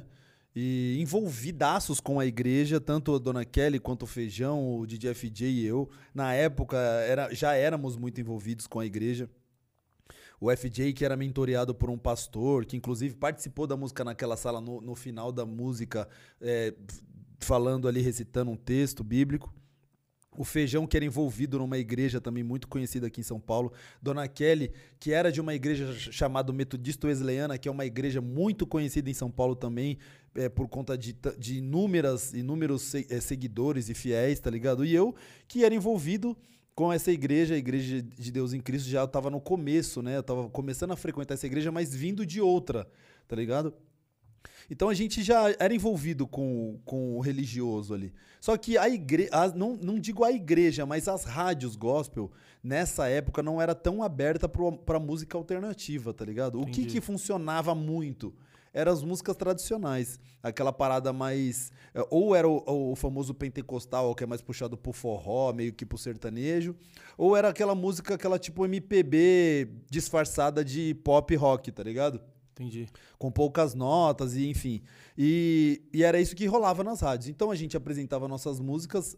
Speaker 2: E envolvidaços com a igreja, tanto a Dona Kelly quanto o Feijão, o DJ FJ e eu. Na época, era, já éramos muito envolvidos com a igreja. O FJ, que era mentoreado por um pastor, que inclusive participou da música naquela sala, no, no final da música, é, falando ali, recitando um texto bíblico. O Feijão, que era envolvido numa igreja também muito conhecida aqui em São Paulo. Dona Kelly, que era de uma igreja ch- chamada Metodista Wesleyana, que é uma igreja muito conhecida em São Paulo também, é, por conta de, de inúmeras, inúmeros é, seguidores e fiéis, tá ligado? E eu, que era envolvido com essa igreja, a Igreja de Deus em Cristo, já estava no começo, né? Eu tava começando a frequentar essa igreja, mas vindo de outra, tá ligado? Então a gente já era envolvido com, com o religioso ali. Só que a igreja, não, não digo a igreja, mas as rádios gospel, nessa época, não era tão aberta pra música alternativa, tá ligado? O que
Speaker 1: Entendi.
Speaker 2: que funcionava muito? Eram as músicas tradicionais. Aquela parada mais. é, Ou era o, o famoso pentecostal, que é mais puxado pro forró, meio que pro sertanejo. Ou era aquela música, aquela tipo MPB disfarçada de pop rock, tá ligado?
Speaker 1: Entendi.
Speaker 2: com poucas notas e enfim. E, e era isso que rolava nas rádios. Então a gente apresentava nossas músicas,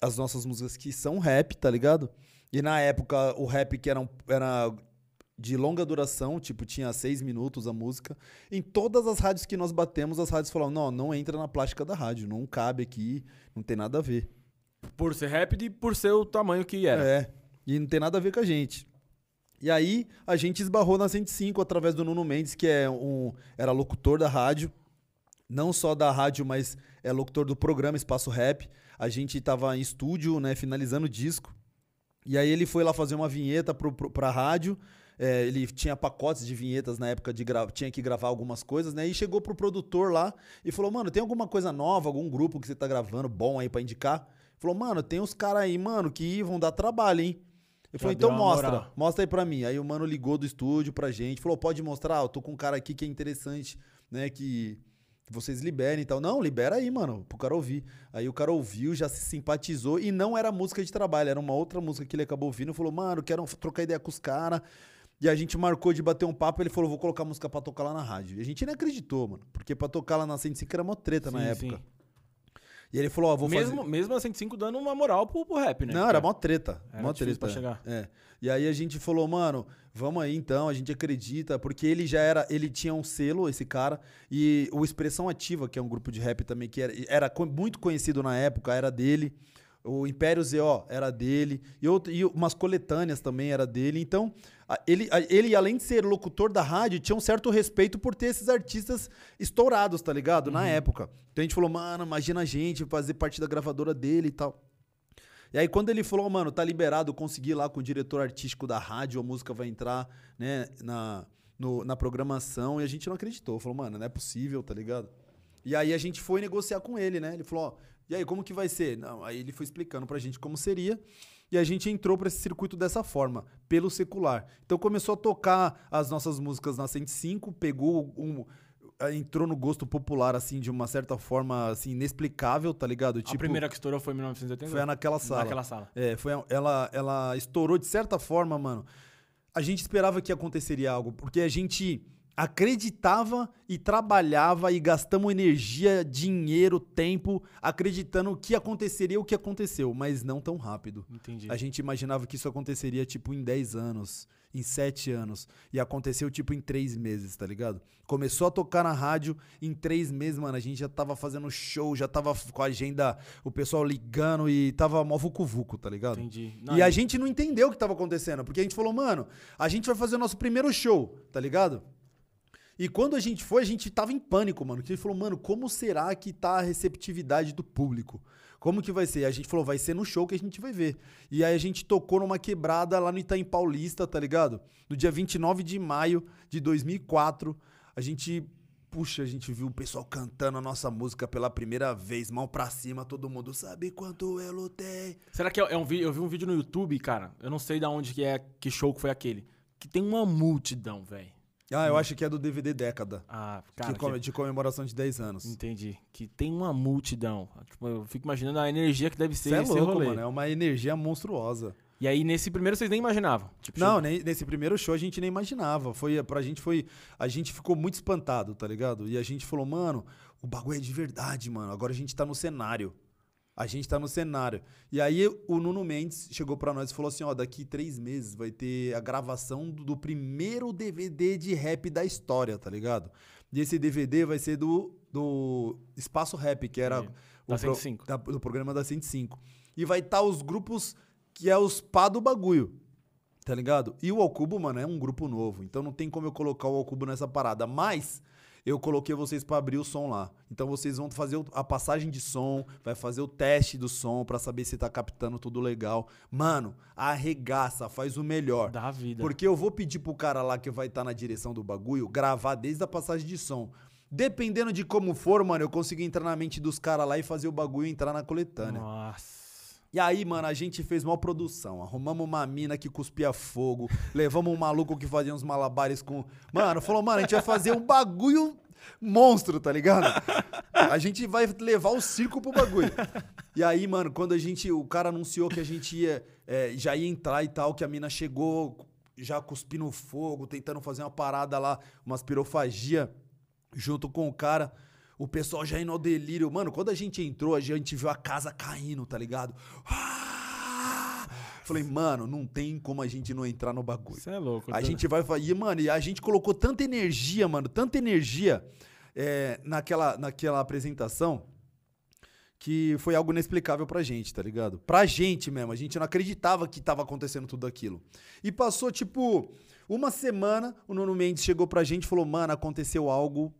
Speaker 2: as nossas músicas que são rap, tá ligado? E na época o rap que era, era de longa duração, tipo, tinha seis minutos a música. Em todas as rádios que nós batemos, as rádios falavam, não, não entra na plástica da rádio, não cabe aqui, não tem nada a ver.
Speaker 1: Por ser rap e por ser o tamanho que era.
Speaker 2: É. E não tem nada a ver com a gente. E aí a gente esbarrou na 105 através do Nuno Mendes, que é um era locutor da rádio, não só da rádio, mas é locutor do programa Espaço Rap. A gente tava em estúdio, né, finalizando o disco. E aí ele foi lá fazer uma vinheta pro, pro, pra rádio. É, ele tinha pacotes de vinhetas na época de tinha que gravar algumas coisas, né? E chegou pro produtor lá e falou: Mano, tem alguma coisa nova, algum grupo que você tá gravando bom aí pra indicar? Falou, mano, tem uns caras aí, mano, que vão dar trabalho, hein? Ele falou, então mostra,
Speaker 1: moral.
Speaker 2: mostra aí pra mim. Aí o mano ligou do estúdio pra gente, falou, pode mostrar, eu tô com um cara aqui que é interessante, né, que que vocês liberem e tal. Não, libera aí, mano, pro cara ouvir. Aí o cara ouviu, já se simpatizou e não era música de trabalho, era uma outra música que ele acabou ouvindo falou, mano, quero trocar ideia com os caras. E a gente marcou de bater um papo, ele falou, vou colocar música pra tocar lá na rádio. E a gente nem acreditou, mano, porque pra tocar lá na 105 era uma treta na
Speaker 1: Sim,
Speaker 2: época.
Speaker 1: sim.
Speaker 2: E ele falou, ó, vou
Speaker 1: mesmo,
Speaker 2: fazer...
Speaker 1: mesmo a 105 dando uma moral pro, pro rap, né?
Speaker 2: Não, era mó treta.
Speaker 1: Era
Speaker 2: mó treta.
Speaker 1: pra chegar.
Speaker 2: É. E aí a gente falou, mano, vamos aí então, a gente acredita, porque ele já era, ele tinha um selo, esse cara, e o Expressão Ativa, que é um grupo de rap também, que era, era muito conhecido na época, era dele. O Império ZO era dele, e, outro, e umas coletâneas também era dele. Então, ele, ele, além de ser locutor da rádio, tinha um certo respeito por ter esses artistas estourados, tá ligado? Na época. Então a gente falou, mano, imagina a gente fazer parte da gravadora dele e tal. E aí, quando ele falou, mano, tá liberado, eu consegui ir lá com o diretor artístico da rádio, a música vai entrar, né, na, no- na programação, e a gente não acreditou. Falou, mano, não é possível, tá ligado? E aí a gente foi negociar com ele, né? Ele falou, ó, e aí, como que vai ser? Não, aí ele foi explicando pra gente como seria. E a gente entrou pra esse circuito dessa forma, pelo secular. Então começou a tocar as nossas músicas na 105, pegou um. eh, Entrou no gosto popular, assim, de uma certa forma, assim, inexplicável, tá ligado?
Speaker 1: a primeira que estourou foi em 1980?
Speaker 2: Foi naquela sala.
Speaker 1: Naquela sala.
Speaker 2: É, foi, ela, ela estourou de certa forma, mano. A gente esperava que aconteceria algo, porque a gente acreditava e trabalhava e gastamos energia, dinheiro, tempo, acreditando que aconteceria o que aconteceu, mas não tão rápido.
Speaker 1: Entendi.
Speaker 2: A gente imaginava que isso aconteceria tipo em 10 anos, em 7 anos. E aconteceu tipo em 3 meses, tá ligado? Começou a tocar na rádio, em 3 meses, mano, a gente já tava fazendo show, já tava com a agenda, o pessoal ligando e tava mó vucu-vucu, tá ligado?
Speaker 1: Entendi.
Speaker 2: e a gente não entendeu o que tava acontecendo, porque a gente falou, mano, a gente vai fazer o nosso primeiro show, tá ligado? E quando a gente foi, a gente tava em pânico, mano. Que a gente falou, mano, como será que tá a receptividade do público? Como que vai ser? A gente falou, vai ser no show que a gente vai ver. E aí a gente tocou numa quebrada lá no Itaim Paulista, tá ligado? No dia 29 de maio de 2004. A gente, puxa, a gente viu o pessoal cantando a nossa música pela primeira vez, mão pra cima, todo mundo sabe quanto eu lutei.
Speaker 1: Será que é é um vídeo? Eu vi um vídeo no YouTube, cara. Eu não sei de onde que é, que show que foi aquele. Que tem uma multidão, velho.
Speaker 2: Ah, eu acho que é do DVD Década.
Speaker 1: Ah, cara. que-
Speaker 2: de comemoração de 10 anos.
Speaker 1: Entendi. Que tem uma multidão. Tipo, eu fico imaginando a energia que deve ser
Speaker 2: Você é
Speaker 1: esse
Speaker 2: louco,
Speaker 1: rolê.
Speaker 2: mano. É uma energia monstruosa.
Speaker 1: E aí, nesse primeiro, vocês nem imaginavam. Tipo,
Speaker 2: Não, nem, nesse primeiro show a gente nem imaginava. Foi, pra gente foi. A gente ficou muito espantado, tá ligado? E a gente falou, mano, o bagulho é de verdade, mano. Agora a gente tá no cenário. A gente tá no cenário. E aí o Nuno Mendes chegou pra nós e falou assim: ó, daqui três meses vai ter a gravação do, do primeiro DVD de rap da história, tá ligado? E esse DVD vai ser do, do Espaço Rap, que era
Speaker 1: Sim.
Speaker 2: o
Speaker 1: Da
Speaker 2: pro-
Speaker 1: 105.
Speaker 2: da- do programa da 105. E vai estar os grupos que é os pá do bagulho. Tá ligado? E o Alcubo, mano, é um grupo novo. Então não tem como eu colocar o Alcubo nessa parada. Mas eu coloquei vocês pra abrir o som lá. Então vocês vão fazer a passagem de som, vai fazer o teste do som pra saber se tá captando tudo legal. Mano, arregaça, faz o melhor.
Speaker 1: Da vida.
Speaker 2: Porque eu vou pedir pro cara lá que vai estar na direção do bagulho gravar desde a passagem de som. Dependendo de como for, mano, eu consigo entrar na mente dos caras lá e fazer o bagulho entrar na coletânea.
Speaker 1: Nossa.
Speaker 2: E aí, mano, a gente fez uma produção. Arrumamos uma mina que cuspia fogo. levamos um maluco que fazia uns malabares com. Mano, falou, mano, a gente vai fazer um bagulho monstro, tá ligado? A gente vai levar o circo pro bagulho. E aí, mano, quando a gente. O cara anunciou que a gente ia. é, já ia entrar e tal, que a mina chegou já cuspindo fogo, tentando fazer uma parada lá, umas pirofagia junto com o cara. O pessoal já indo ao delírio. Mano, quando a gente entrou, a gente viu a casa caindo, tá ligado? Ah! Falei, mano, não tem como a gente não entrar no bagulho.
Speaker 1: Você é louco.
Speaker 2: A
Speaker 1: tô-
Speaker 2: gente vai fazer. Mano, e a gente colocou tanta energia, mano, tanta energia é, naquela, naquela apresentação que foi algo inexplicável pra gente, tá ligado? Pra gente mesmo, a gente não acreditava que tava acontecendo tudo aquilo. E passou, tipo, uma semana, o Nuno Mendes chegou pra gente e falou: mano, aconteceu algo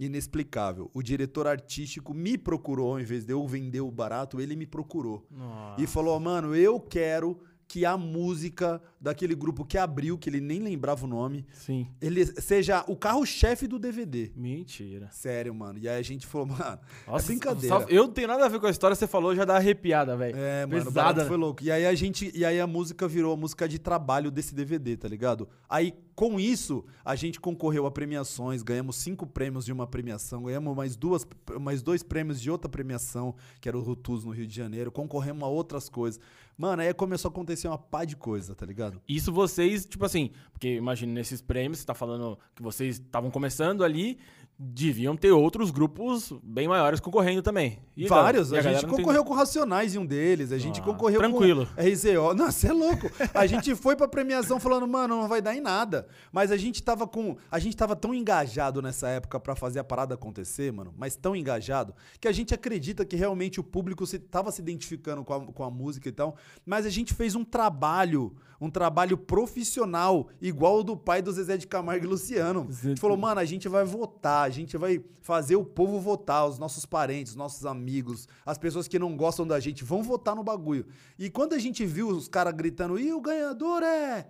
Speaker 2: inexplicável. O diretor artístico me procurou, ao invés de eu vender o barato, ele me procurou.
Speaker 1: Nossa.
Speaker 2: E falou: mano, eu quero que a música daquele grupo que abriu, que ele nem lembrava o nome,
Speaker 1: Sim.
Speaker 2: ele seja o carro-chefe do DVD.
Speaker 1: Mentira.
Speaker 2: Sério, mano. E aí a gente falou, mano,
Speaker 1: Nossa,
Speaker 2: é brincadeira.
Speaker 1: eu não tenho nada a ver com a história, você falou, já dá arrepiada, velho.
Speaker 2: É, mano, o
Speaker 1: Pesada,
Speaker 2: barato
Speaker 1: né?
Speaker 2: foi louco. E aí a gente, e aí a música virou a música de trabalho desse DVD, tá ligado? Aí com isso, a gente concorreu a premiações, ganhamos cinco prêmios de uma premiação, ganhamos mais duas, mais dois prêmios de outra premiação, que era o Rutus no Rio de Janeiro, concorremos a outras coisas. Mano, aí começou a acontecer uma pá de coisa, tá ligado?
Speaker 1: Isso vocês, tipo assim, porque imagina nesses prêmios, você tá falando que vocês estavam começando ali, deviam ter outros grupos bem maiores concorrendo também. E
Speaker 2: Vários. A,
Speaker 1: galera
Speaker 2: gente
Speaker 1: não tem-
Speaker 2: concorreu com Racionais em um deles. A gente
Speaker 1: Ah,
Speaker 2: concorreu
Speaker 1: tranquilo.
Speaker 2: com RZO. Nossa, é louco. A gente foi pra premiação falando, mano, não vai dar em nada. Mas a gente tava com. A gente tava tão engajado nessa época pra fazer a parada acontecer, mano. Mas tão engajado, que a gente acredita que realmente o público se, tava se identificando com a, com a música e tal. Mas a gente fez um trabalho. Um trabalho profissional, igual o do pai do Zezé de Camargo e Luciano. A gente falou, mano, a gente vai votar, a gente vai fazer o povo votar, os nossos parentes, os nossos amigos, as pessoas que não gostam da gente vão votar no bagulho. E quando a gente viu os caras gritando, e o ganhador é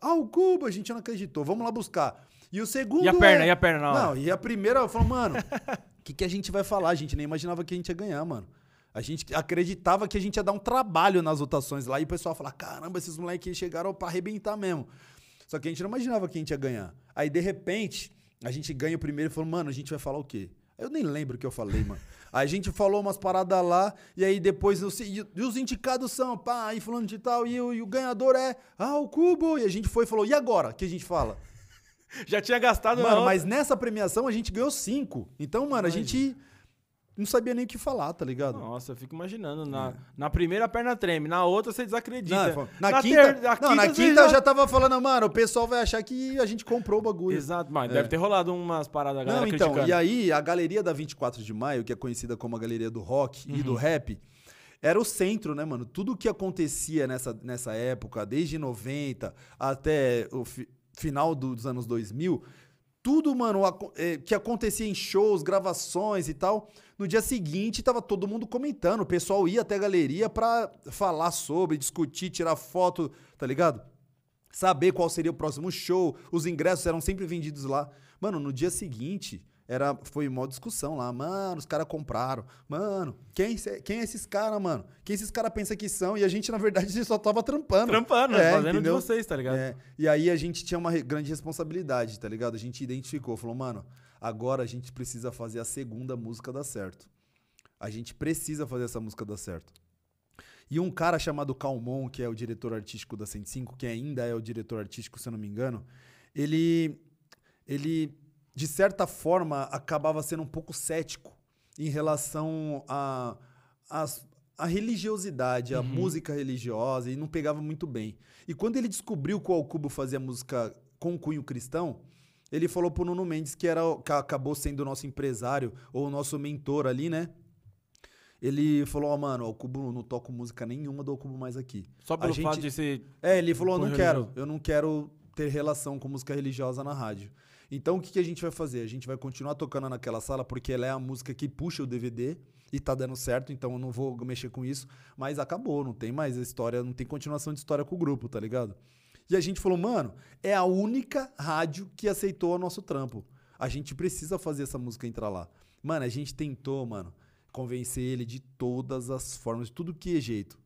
Speaker 2: ao Cuba, a gente não acreditou, vamos lá buscar. E o segundo
Speaker 1: E a perna,
Speaker 2: é-
Speaker 1: e a perna na hora?
Speaker 2: Não, e a primeira, eu falo, mano, o que, que a gente vai falar? A gente nem imaginava que a gente ia ganhar, mano. A gente acreditava que a gente ia dar um trabalho nas votações lá e o pessoal falar: caramba, esses moleques chegaram pra arrebentar mesmo. Só que a gente não imaginava que a gente ia ganhar. Aí, de repente, a gente ganha o primeiro e falou: mano, a gente vai falar o quê? Eu nem lembro o que eu falei, mano. Aí a gente falou umas paradas lá, e aí depois os, e os indicados são, pá, aí falando de tal, e, o- e o ganhador é, ah, o Cubo. E a gente foi e falou: e agora? O que a gente fala?
Speaker 1: Já tinha gastado
Speaker 2: Mano,
Speaker 1: outra.
Speaker 2: mas nessa premiação a gente ganhou cinco. Então, mano, a gente não sabia nem o que falar, tá ligado?
Speaker 1: Nossa, eu fico imaginando. Na, na primeira a perna treme, na outra você desacredita.
Speaker 2: Não, na, quinta,
Speaker 1: ter-
Speaker 2: não, na
Speaker 1: você
Speaker 2: quinta eu já tava falando, mano, o pessoal vai achar que a gente comprou o bagulho.
Speaker 1: Exato, mas deve ter rolado umas paradas da galera
Speaker 2: Não, então,
Speaker 1: criticando.
Speaker 2: e aí a galeria da 24 de maio, que é conhecida como a galeria do rock e
Speaker 1: Uhum.
Speaker 2: do rap, era o centro, né, mano? Tudo que acontecia nessa, nessa época, desde 90 até o fi- final dos anos 2000, tudo, mano, eh, que acontecia em shows, gravações e tal, no dia seguinte tava todo mundo comentando, o pessoal ia até a galeria pra falar sobre, discutir, tirar foto, tá ligado? saber qual seria o próximo show, os ingressos eram sempre vendidos lá. Mano, no dia seguinte, era, foi uma discussão lá. Mano, os caras compraram. Mano, quem, quem é esses caras, mano? Quem esses caras pensam que são? E a gente, na verdade, só tava trampando.
Speaker 1: Trampando,
Speaker 2: É,
Speaker 1: fazendo
Speaker 2: entendeu?
Speaker 1: de vocês, tá ligado?
Speaker 2: É, e aí a gente tinha uma grande responsabilidade, tá ligado? A gente identificou, falou, mano, agora a gente precisa fazer a segunda música dar certo. A gente precisa fazer essa música dar certo. E um cara chamado Calmon, que é o diretor artístico da 105, que ainda é o diretor artístico, se eu não me engano, ele, ele de certa forma, acabava sendo um pouco cético em relação a, as- a religiosidade, a música religiosa, e não pegava muito bem. E quando ele descobriu que o Alcubo fazia música com cunho cristão, ele falou pro Nuno Mendes, que, era, que acabou sendo o nosso empresário, ou o nosso mentor ali, né? Ele falou, ó, mano, o Cubo não toco música nenhuma do Cubo mais aqui.
Speaker 1: Só pelo
Speaker 2: A gente-
Speaker 1: fato de ser.
Speaker 2: É, ele falou, não quero, eu não quero ter relação com música religiosa na rádio. Então o que, que a gente vai fazer? A gente vai continuar tocando naquela sala porque ela é a música que puxa o DVD e tá dando certo, então eu não vou mexer com isso. Mas acabou, não tem mais história, não tem continuação de história com o grupo, tá ligado? E a gente falou, mano, é a única rádio que aceitou o nosso trampo. A gente precisa fazer essa música entrar lá. Mano, a gente tentou, mano, convencer ele de todas as formas, de tudo que é jeito.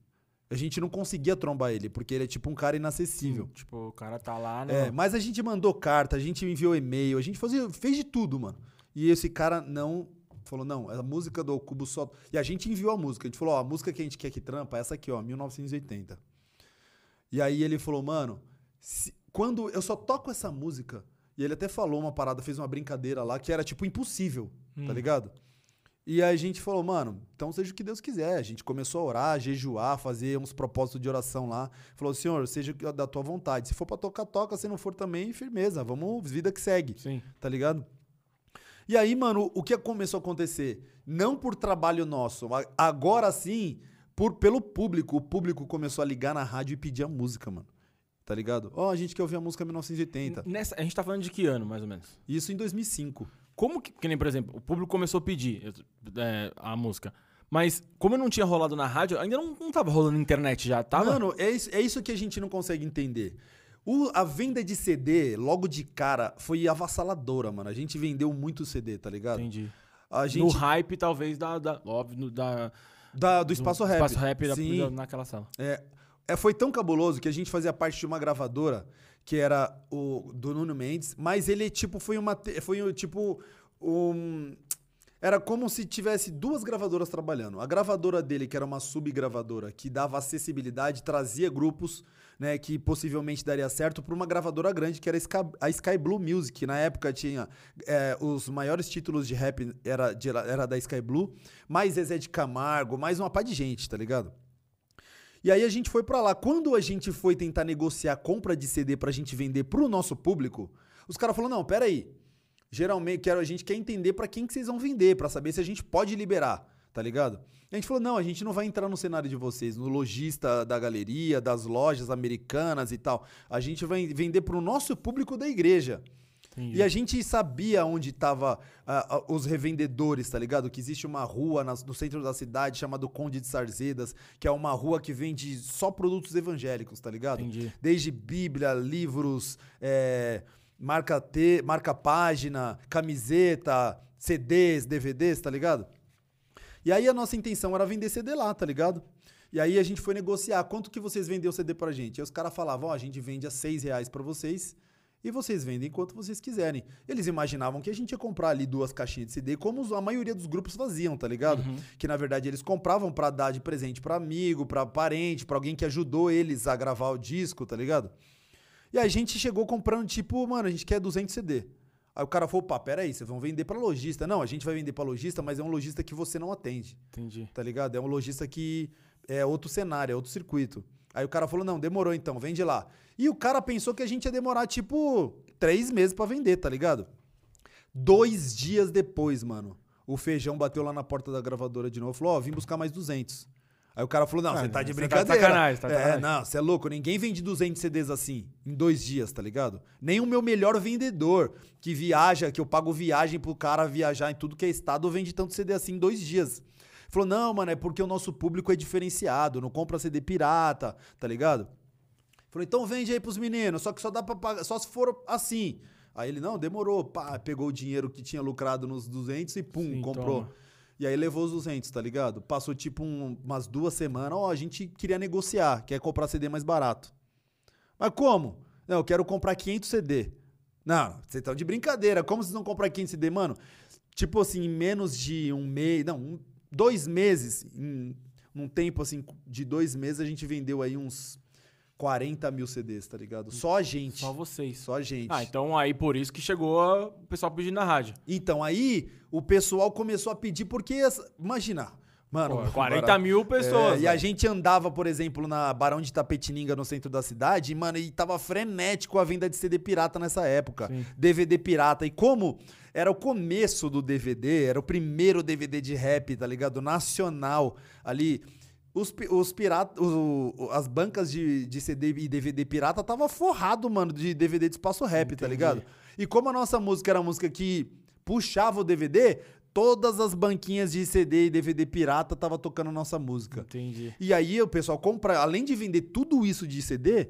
Speaker 2: A gente não conseguia trombar ele, porque ele é tipo um cara inacessível.
Speaker 1: Tipo, o cara tá lá, né?
Speaker 2: É, mas a gente mandou carta, a gente enviou e-mail, a gente fazia, fez de tudo, mano. E esse cara não falou, não, a música do Cubo só. E a gente enviou a música. A gente falou, ó, a música que a gente quer que trampa é essa aqui, ó, 1980. E aí ele falou, mano, se- quando eu só toco essa música, e ele até falou uma parada, fez uma brincadeira lá, que era tipo impossível, tá ligado? E aí a gente falou, mano, então seja o que Deus quiser. A gente começou a orar, jejuar, fazer uns propósitos de oração lá. Falou, Senhor, seja da tua vontade. Se for pra tocar, toca. Se não for também, firmeza. Vamos, vida que segue
Speaker 1: Sim.
Speaker 2: tá ligado? E aí, mano, o que começou a acontecer? não por trabalho nosso. a- Agora sim, por, pelo público. O público começou a ligar na rádio e pedir a música, mano. Tá ligado? Ó, a gente quer ouvir a música 1980.
Speaker 1: Nessa, a gente tá falando de que ano, mais ou menos?
Speaker 2: Isso em 2005.
Speaker 1: Como que, que nem, por exemplo, o público começou a pedir eu- é, a música. Mas, como não tinha rolado na rádio, ainda não, não tava rolando na internet já, tava?
Speaker 2: Mano, é isso, é isso que a gente não consegue entender. O- a venda de CD, logo de cara, foi avassaladora, mano. A gente vendeu muito CD, tá ligado?
Speaker 1: Entendi.
Speaker 2: A
Speaker 1: No
Speaker 2: gente.
Speaker 1: hype, talvez, da, da- óbvio, no- da,
Speaker 2: Da, do Espaço
Speaker 1: do
Speaker 2: Rap.
Speaker 1: Espaço Rap da- naquela sala.
Speaker 2: É, é, foi tão cabuloso que a gente fazia parte de uma gravadora que era o do Nuno Mendes, mas ele tipo foi uma foi tipo um era como se tivesse duas gravadoras trabalhando. A gravadora dele, que era uma subgravadora, que dava acessibilidade, trazia grupos, né, que possivelmente daria certo para uma gravadora grande, que era a Sky, Blue Music, que na época tinha é, os maiores títulos de rap era, de- era da Sky Blue, mais Zezé de Camargo, mais uma pá de gente, tá ligado? E aí a gente foi pra lá. Quando a gente foi tentar negociar a compra de CD pra gente vender pro nosso público, os caras falaram: "Não, pera aí. Geralmente quero a gente quer entender pra quem que vocês vão vender, pra saber se a gente pode liberar, tá ligado?" A gente falou: "Não, a gente não vai entrar no cenário de vocês, no lojista da galeria, das lojas americanas e tal. A gente vai vender pro nosso público da igreja."
Speaker 1: Entendi.
Speaker 2: E a gente sabia onde tava ah, ah, os revendedores, tá ligado? Que existe uma rua nas- no centro da cidade chamada Conde de Sarzedas, que é uma rua que vende só produtos evangélicos, tá ligado?
Speaker 1: Entendi.
Speaker 2: Desde Bíblia, livros, é, marca T, marca página, camiseta, CDs, DVDs, tá ligado? E aí a nossa intenção era vender CD lá, tá ligado? E aí a gente foi negociar, quanto que vocês vendem o CD pra gente? Aí os caras falavam, ó, a gente vende a 6 reais pra vocês e vocês vendem quanto vocês quiserem. Eles imaginavam que a gente ia comprar ali duas caixinhas de CD, como a maioria dos grupos faziam, tá ligado? Que na verdade eles compravam pra dar de presente pra amigo, pra parente, pra alguém que ajudou eles a gravar o disco, tá ligado? E a gente chegou comprando, tipo, mano, a gente quer 200 CD. Aí o cara falou, pá, peraí, vocês vão vender pra lojista. Não, a gente vai vender pra lojista, mas é um lojista que você não atende,
Speaker 1: Entendi.
Speaker 2: tá ligado? É um lojista que é outro cenário, é outro circuito. Aí o cara falou, não, demorou então, vende lá. E o cara pensou que a gente ia demorar, tipo, três meses pra vender, tá ligado? Dois dias depois, mano, o feijão bateu lá na porta da gravadora de novo e falou, ó, vim buscar mais 200. Aí o cara falou, não,
Speaker 1: Ah,
Speaker 2: você tá de
Speaker 1: tá de
Speaker 2: brincadeira.
Speaker 1: sacanagem, tá de
Speaker 2: é,
Speaker 1: sacanagem.
Speaker 2: não, você é louco, ninguém vende 200 CDs assim, em dois dias, tá ligado? Nem o meu melhor vendedor, que viaja, que eu pago viagem pro cara viajar em tudo que é estado, vende tanto CD assim em dois dias. Falou, não, mano, é porque o nosso público é diferenciado, não compra CD pirata, tá ligado? Falou, então vende aí pros meninos, só que só dá pra pagar, só se for assim. Aí ele, não, demorou, pá, pegou o dinheiro que tinha lucrado nos 200 e pum,
Speaker 1: Sim,
Speaker 2: comprou.
Speaker 1: toma.
Speaker 2: E aí levou os 200, tá ligado? Passou tipo um- umas duas semanas, ó, a gente queria negociar, quer comprar CD mais barato. Mas como? Não, eu quero comprar 500 CD. Não, vocês estão de brincadeira, como vocês vão comprar 500 CD, mano? Tipo assim, em menos de um mês, não, um- dois meses, em um tempo assim, de dois meses, a gente vendeu aí uns 40 mil CDs, tá ligado? Só a gente.
Speaker 1: Só vocês.
Speaker 2: Só a gente.
Speaker 1: Ah, então aí por isso que chegou o pessoal pedindo na rádio.
Speaker 2: Então aí o pessoal começou a pedir porque imagina, mano,
Speaker 1: Pô, 40
Speaker 2: barato.
Speaker 1: mil pessoas.
Speaker 2: É, e a gente andava, por exemplo, na Barão de Tapetininga, no centro da cidade, e, mano, e tava frenético a venda de CD pirata nessa época.
Speaker 1: Sim.
Speaker 2: DVD pirata. E como era o começo do DVD, era o primeiro DVD de rap, tá ligado? Nacional. Ali. Os, os pirata, o- o- as bancas de, de CD e DVD pirata tava forrado, mano, de DVD de espaço rap, tá
Speaker 1: Entendi.
Speaker 2: ligado? E como a nossa música era a música que puxava o DVD, todas as banquinhas de CD e DVD pirata tava tocando a nossa música.
Speaker 1: Entendi.
Speaker 2: E aí o pessoal compra, além de vender tudo isso de CD,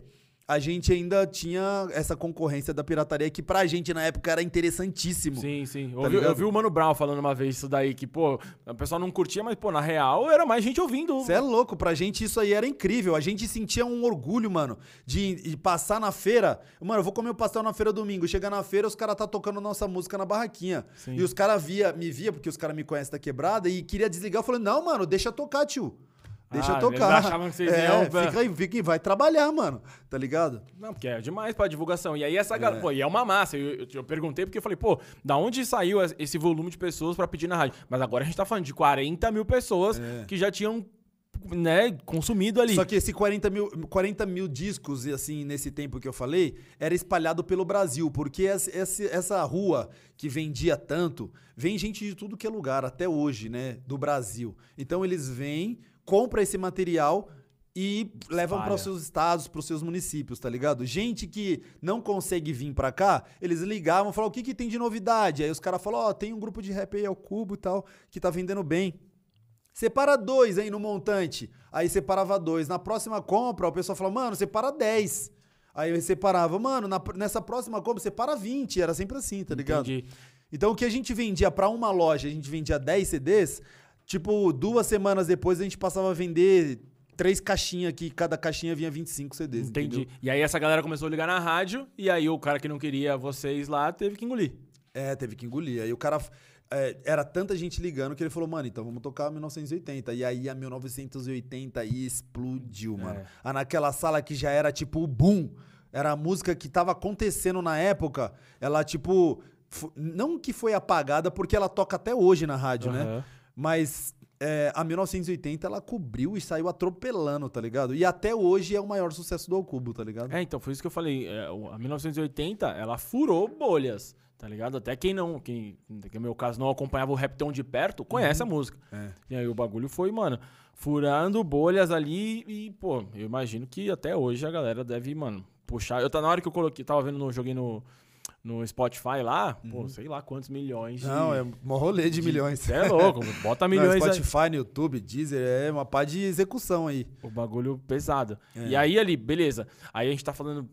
Speaker 2: a gente ainda tinha essa concorrência da pirataria que pra gente na época era interessantíssimo.
Speaker 1: Sim, sim. Eu,
Speaker 2: Tá
Speaker 1: vi, eu vi o Mano Brown falando uma vez isso daí, que, pô, o pessoal não curtia, mas, pô, na real era mais gente ouvindo.
Speaker 2: Você é louco, pra gente isso aí era incrível. A gente sentia um orgulho, mano, de, de passar na feira. Mano, eu vou comer o pastel na feira domingo. Chega na feira, os caras tá tocando nossa música na barraquinha.
Speaker 1: Sim.
Speaker 2: E os caras via, me via, porque os caras me conhecem da quebrada, e queria desligar. Eu falei, não, mano, deixa tocar, tio. Deixa
Speaker 1: Ah,
Speaker 2: tocar.
Speaker 1: achavam que vocês
Speaker 2: é,
Speaker 1: iam
Speaker 2: fica aí, fica aí, vai trabalhar, mano. Tá ligado?
Speaker 1: Não, porque é demais pra divulgação. E aí essa galera, pô, e é uma massa. Eu, eu- eu perguntei porque eu falei, pô, da onde saiu es- esse volume de pessoas pra pedir na rádio? Mas agora a gente tá falando de 40 mil pessoas
Speaker 2: É.
Speaker 1: que já tinham né, consumido ali.
Speaker 2: Só que esse 40 mil, 40 mil discos, assim, nesse tempo que eu falei, era espalhado pelo Brasil, porque essa, essa rua que vendia tanto, vem gente de tudo que é lugar, até hoje, né, do Brasil. Então eles vêm, compram esse material e levam para os seus estados, para os seus municípios, tá ligado? Gente que não consegue vir para cá, eles ligavam, falavam, o que que tem de novidade? Aí os caras falaram, ó, oh, tem um grupo de rap aí ao cubo e tal, que tá vendendo bem. Separa dois aí no montante. Aí separava dois. Na próxima compra, o pessoal falou, mano, separa dez. Aí eu separava, mano, na, nessa próxima compra, separa 20. Era sempre assim, tá ligado? Entendi. Então o que a gente vendia para uma loja, a gente vendia 10 CDs, tipo, duas semanas depois a gente passava a vender três caixinhas que cada caixinha vinha 25 CDs.
Speaker 1: Entendi.
Speaker 2: Entendeu?
Speaker 1: E aí essa galera começou a ligar na rádio, e aí o cara que não queria vocês lá teve que engolir.
Speaker 2: É, teve que engolir. Aí o cara é, era tanta gente ligando que ele falou, mano, então vamos tocar 1980. E aí a 1980 aí explodiu, é. mano. Ah, naquela sala que já era tipo o boom. Era a música que tava acontecendo na época. Ela, tipo. Não que foi apagada, porque ela toca até hoje na rádio, uhum. né? Mas é, a 1980 ela cobriu e saiu atropelando, tá ligado? E até hoje é o maior sucesso do Alcubo, tá ligado?
Speaker 1: É, então foi isso que eu falei. É, a 1980 ela furou bolhas. Tá ligado? Até quem não, quem, no meu caso, não acompanhava o rap tão de perto, conhece uhum. a música. É. E aí o bagulho foi, mano, furando bolhas ali e, pô, eu imagino que até hoje a galera deve, mano, puxar. Eu tá na hora que eu coloquei, tava vendo, no, joguei no, no Spotify lá, uhum. pô, sei lá quantos milhões.
Speaker 2: De, Não, é um rolê de, de milhões.
Speaker 1: é louco, bota milhões
Speaker 2: Não, Spotify, aí. no YouTube, Deezer, é uma pá de execução aí.
Speaker 1: O bagulho pesado. É. E aí ali, beleza. Aí a gente tá falando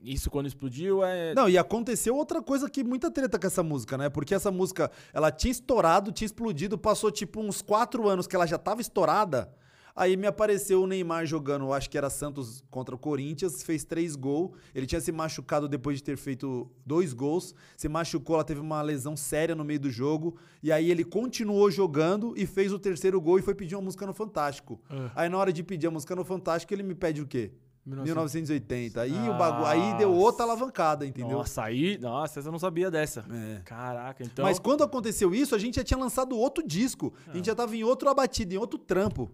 Speaker 1: isso quando explodiu é.
Speaker 2: Não, e aconteceu outra coisa que muita treta com essa música, né? Porque essa música, ela tinha estourado, tinha explodido, passou tipo uns quatro anos que ela já tava estourada. Aí me apareceu o Neymar jogando, acho que era Santos contra o Corinthians, fez três gols. Ele tinha se machucado depois de ter feito dois gols. Se machucou, ela teve uma lesão séria no meio do jogo. E aí ele continuou jogando e fez o terceiro gol e foi pedir uma música no Fantástico. Uh. Aí na hora de pedir a música no Fantástico, ele me pede o quê? 1980. Aí o bagulho, aí deu outra alavancada, entendeu?
Speaker 1: Nossa, aí, nossa, eu não sabia dessa. É. Caraca, então.
Speaker 2: Mas quando aconteceu isso, a gente já tinha lançado outro disco. Ah. A gente já tava em outro abatido, em outro trampo.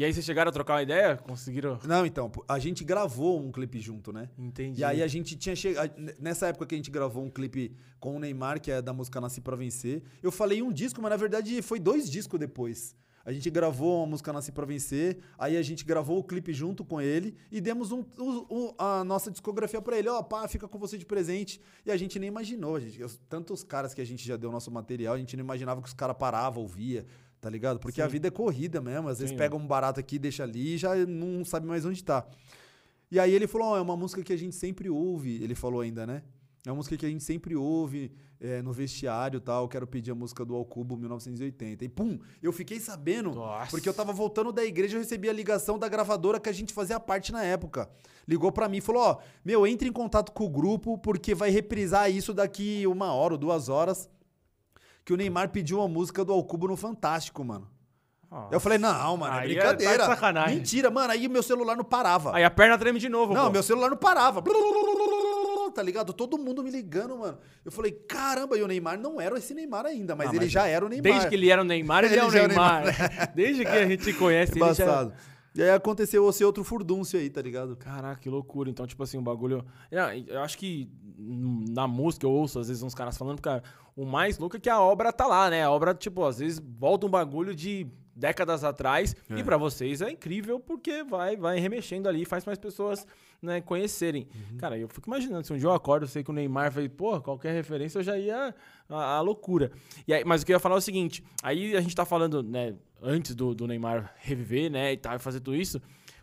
Speaker 1: E aí vocês chegaram a trocar uma ideia? Conseguiram?
Speaker 2: Não, então, a gente gravou um clipe junto, né?
Speaker 1: Entendi.
Speaker 2: E aí a gente tinha chegado. Nessa época que a gente gravou um clipe com o Neymar, que é da música Nasci Pra Vencer, eu falei um disco, mas na verdade foi dois discos depois. A gente gravou uma música Nasci Pra Vencer, aí a gente gravou o clipe junto com ele e demos um, um, a nossa discografia para ele. Ó, oh, pá, fica com você de presente. E a gente nem imaginou, a gente, tantos caras que a gente já deu nosso material, a gente não imaginava que os caras paravam, ouvia, tá ligado? Porque Sim. a vida é corrida mesmo. Às vezes Sim, pega um barato aqui, deixa ali e já não sabe mais onde tá. E aí ele falou: oh, é uma música que a gente sempre ouve. Ele falou ainda, né? É uma música que a gente sempre ouve é, no vestiário e tal. Quero pedir a música do Alcubo 1980. E pum, eu fiquei sabendo, Nossa. porque eu tava voltando da igreja, eu recebi a ligação da gravadora que a gente fazia parte na época. Ligou para mim e falou: Ó, meu, entre em contato com o grupo, porque vai reprisar isso daqui uma hora ou duas horas. Que o Neymar pediu uma música do Alcubo no Fantástico, mano. Nossa. Eu falei, não, mano, é aí é brincadeira. Tá Mentira, mano. Aí meu celular não parava.
Speaker 1: Aí a perna treme de novo.
Speaker 2: Não,
Speaker 1: pô.
Speaker 2: meu celular não parava tá ligado? Todo mundo me ligando, mano. Eu falei, caramba, e o Neymar não era esse Neymar ainda, mas, ah, ele já era o Neymar.
Speaker 1: Desde que ele era o Neymar, ele, ele é o Neymar. Neymar. Desde que a gente conhece ele já...
Speaker 2: E aí aconteceu esse outro furdúncio aí, tá ligado?
Speaker 1: Caraca, que loucura. Então, tipo assim, o um bagulho. Eu acho que na música eu ouço, às vezes, uns caras falando, cara, o mais louco é que a obra tá lá, né? A obra, tipo, às vezes volta um bagulho de décadas atrás. É. E para vocês é incrível porque vai, vai remexendo ali, faz mais pessoas né, conhecerem. Uhum. Cara, eu fico imaginando, se um dia eu acordo, eu sei que o Neymar fez, pô, qualquer referência eu já ia a, a, loucura. E aí, mas o que eu ia falar é o seguinte: aí a gente tá falando, né, antes do, do Neymar reviver, né, e tal, fazer tudo isso.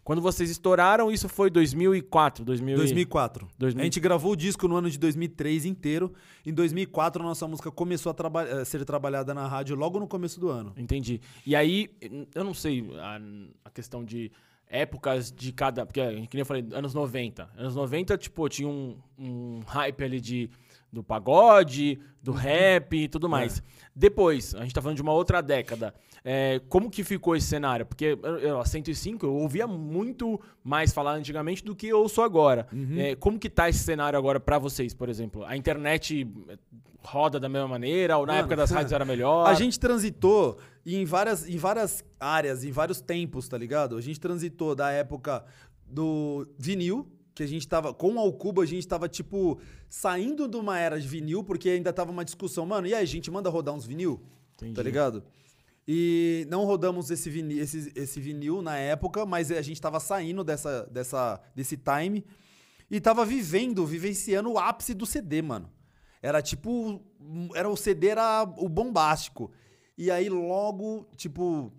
Speaker 1: Quando vocês estouraram, isso foi 2004, 2000
Speaker 2: 2004. 2000... A gente gravou o disco no ano de 2003 inteiro. Em 2004, a nossa música começou a, traba a, ser trabalhada na rádio logo no começo do ano.
Speaker 1: Entendi. E aí, eu não sei a, a questão de épocas de cada. Porque, como eu falei, anos 90. Anos 90, tipo, tinha um, um hype ali de, do pagode, do uhum. rap e tudo mais. É. Depois, a gente tá falando de uma outra década. É, como que ficou esse cenário? Porque eu, a 105 eu ouvia muito mais falar antigamente do que eu ouço agora. Uhum. É, como que tá esse cenário agora para vocês, por exemplo? A internet roda da mesma maneira? Ou na Mano, época das rádios era melhor?
Speaker 2: A gente transitou em várias, em várias áreas, em vários tempos, tá ligado? A gente transitou da época do vinil, que a gente tava. Com o Alcubo, a gente tava, tipo, saindo de uma era de vinil, porque ainda tava uma discussão, mano, e aí, a gente manda rodar uns vinil?
Speaker 1: Entendi.
Speaker 2: Tá ligado? E não rodamos esse vinil, esse, esse vinil na época, mas a gente tava saindo dessa, dessa, desse time e tava vivendo, vivenciando o ápice do CD, mano. Era tipo. Era o CD, era o bombástico. E aí, logo, tipo,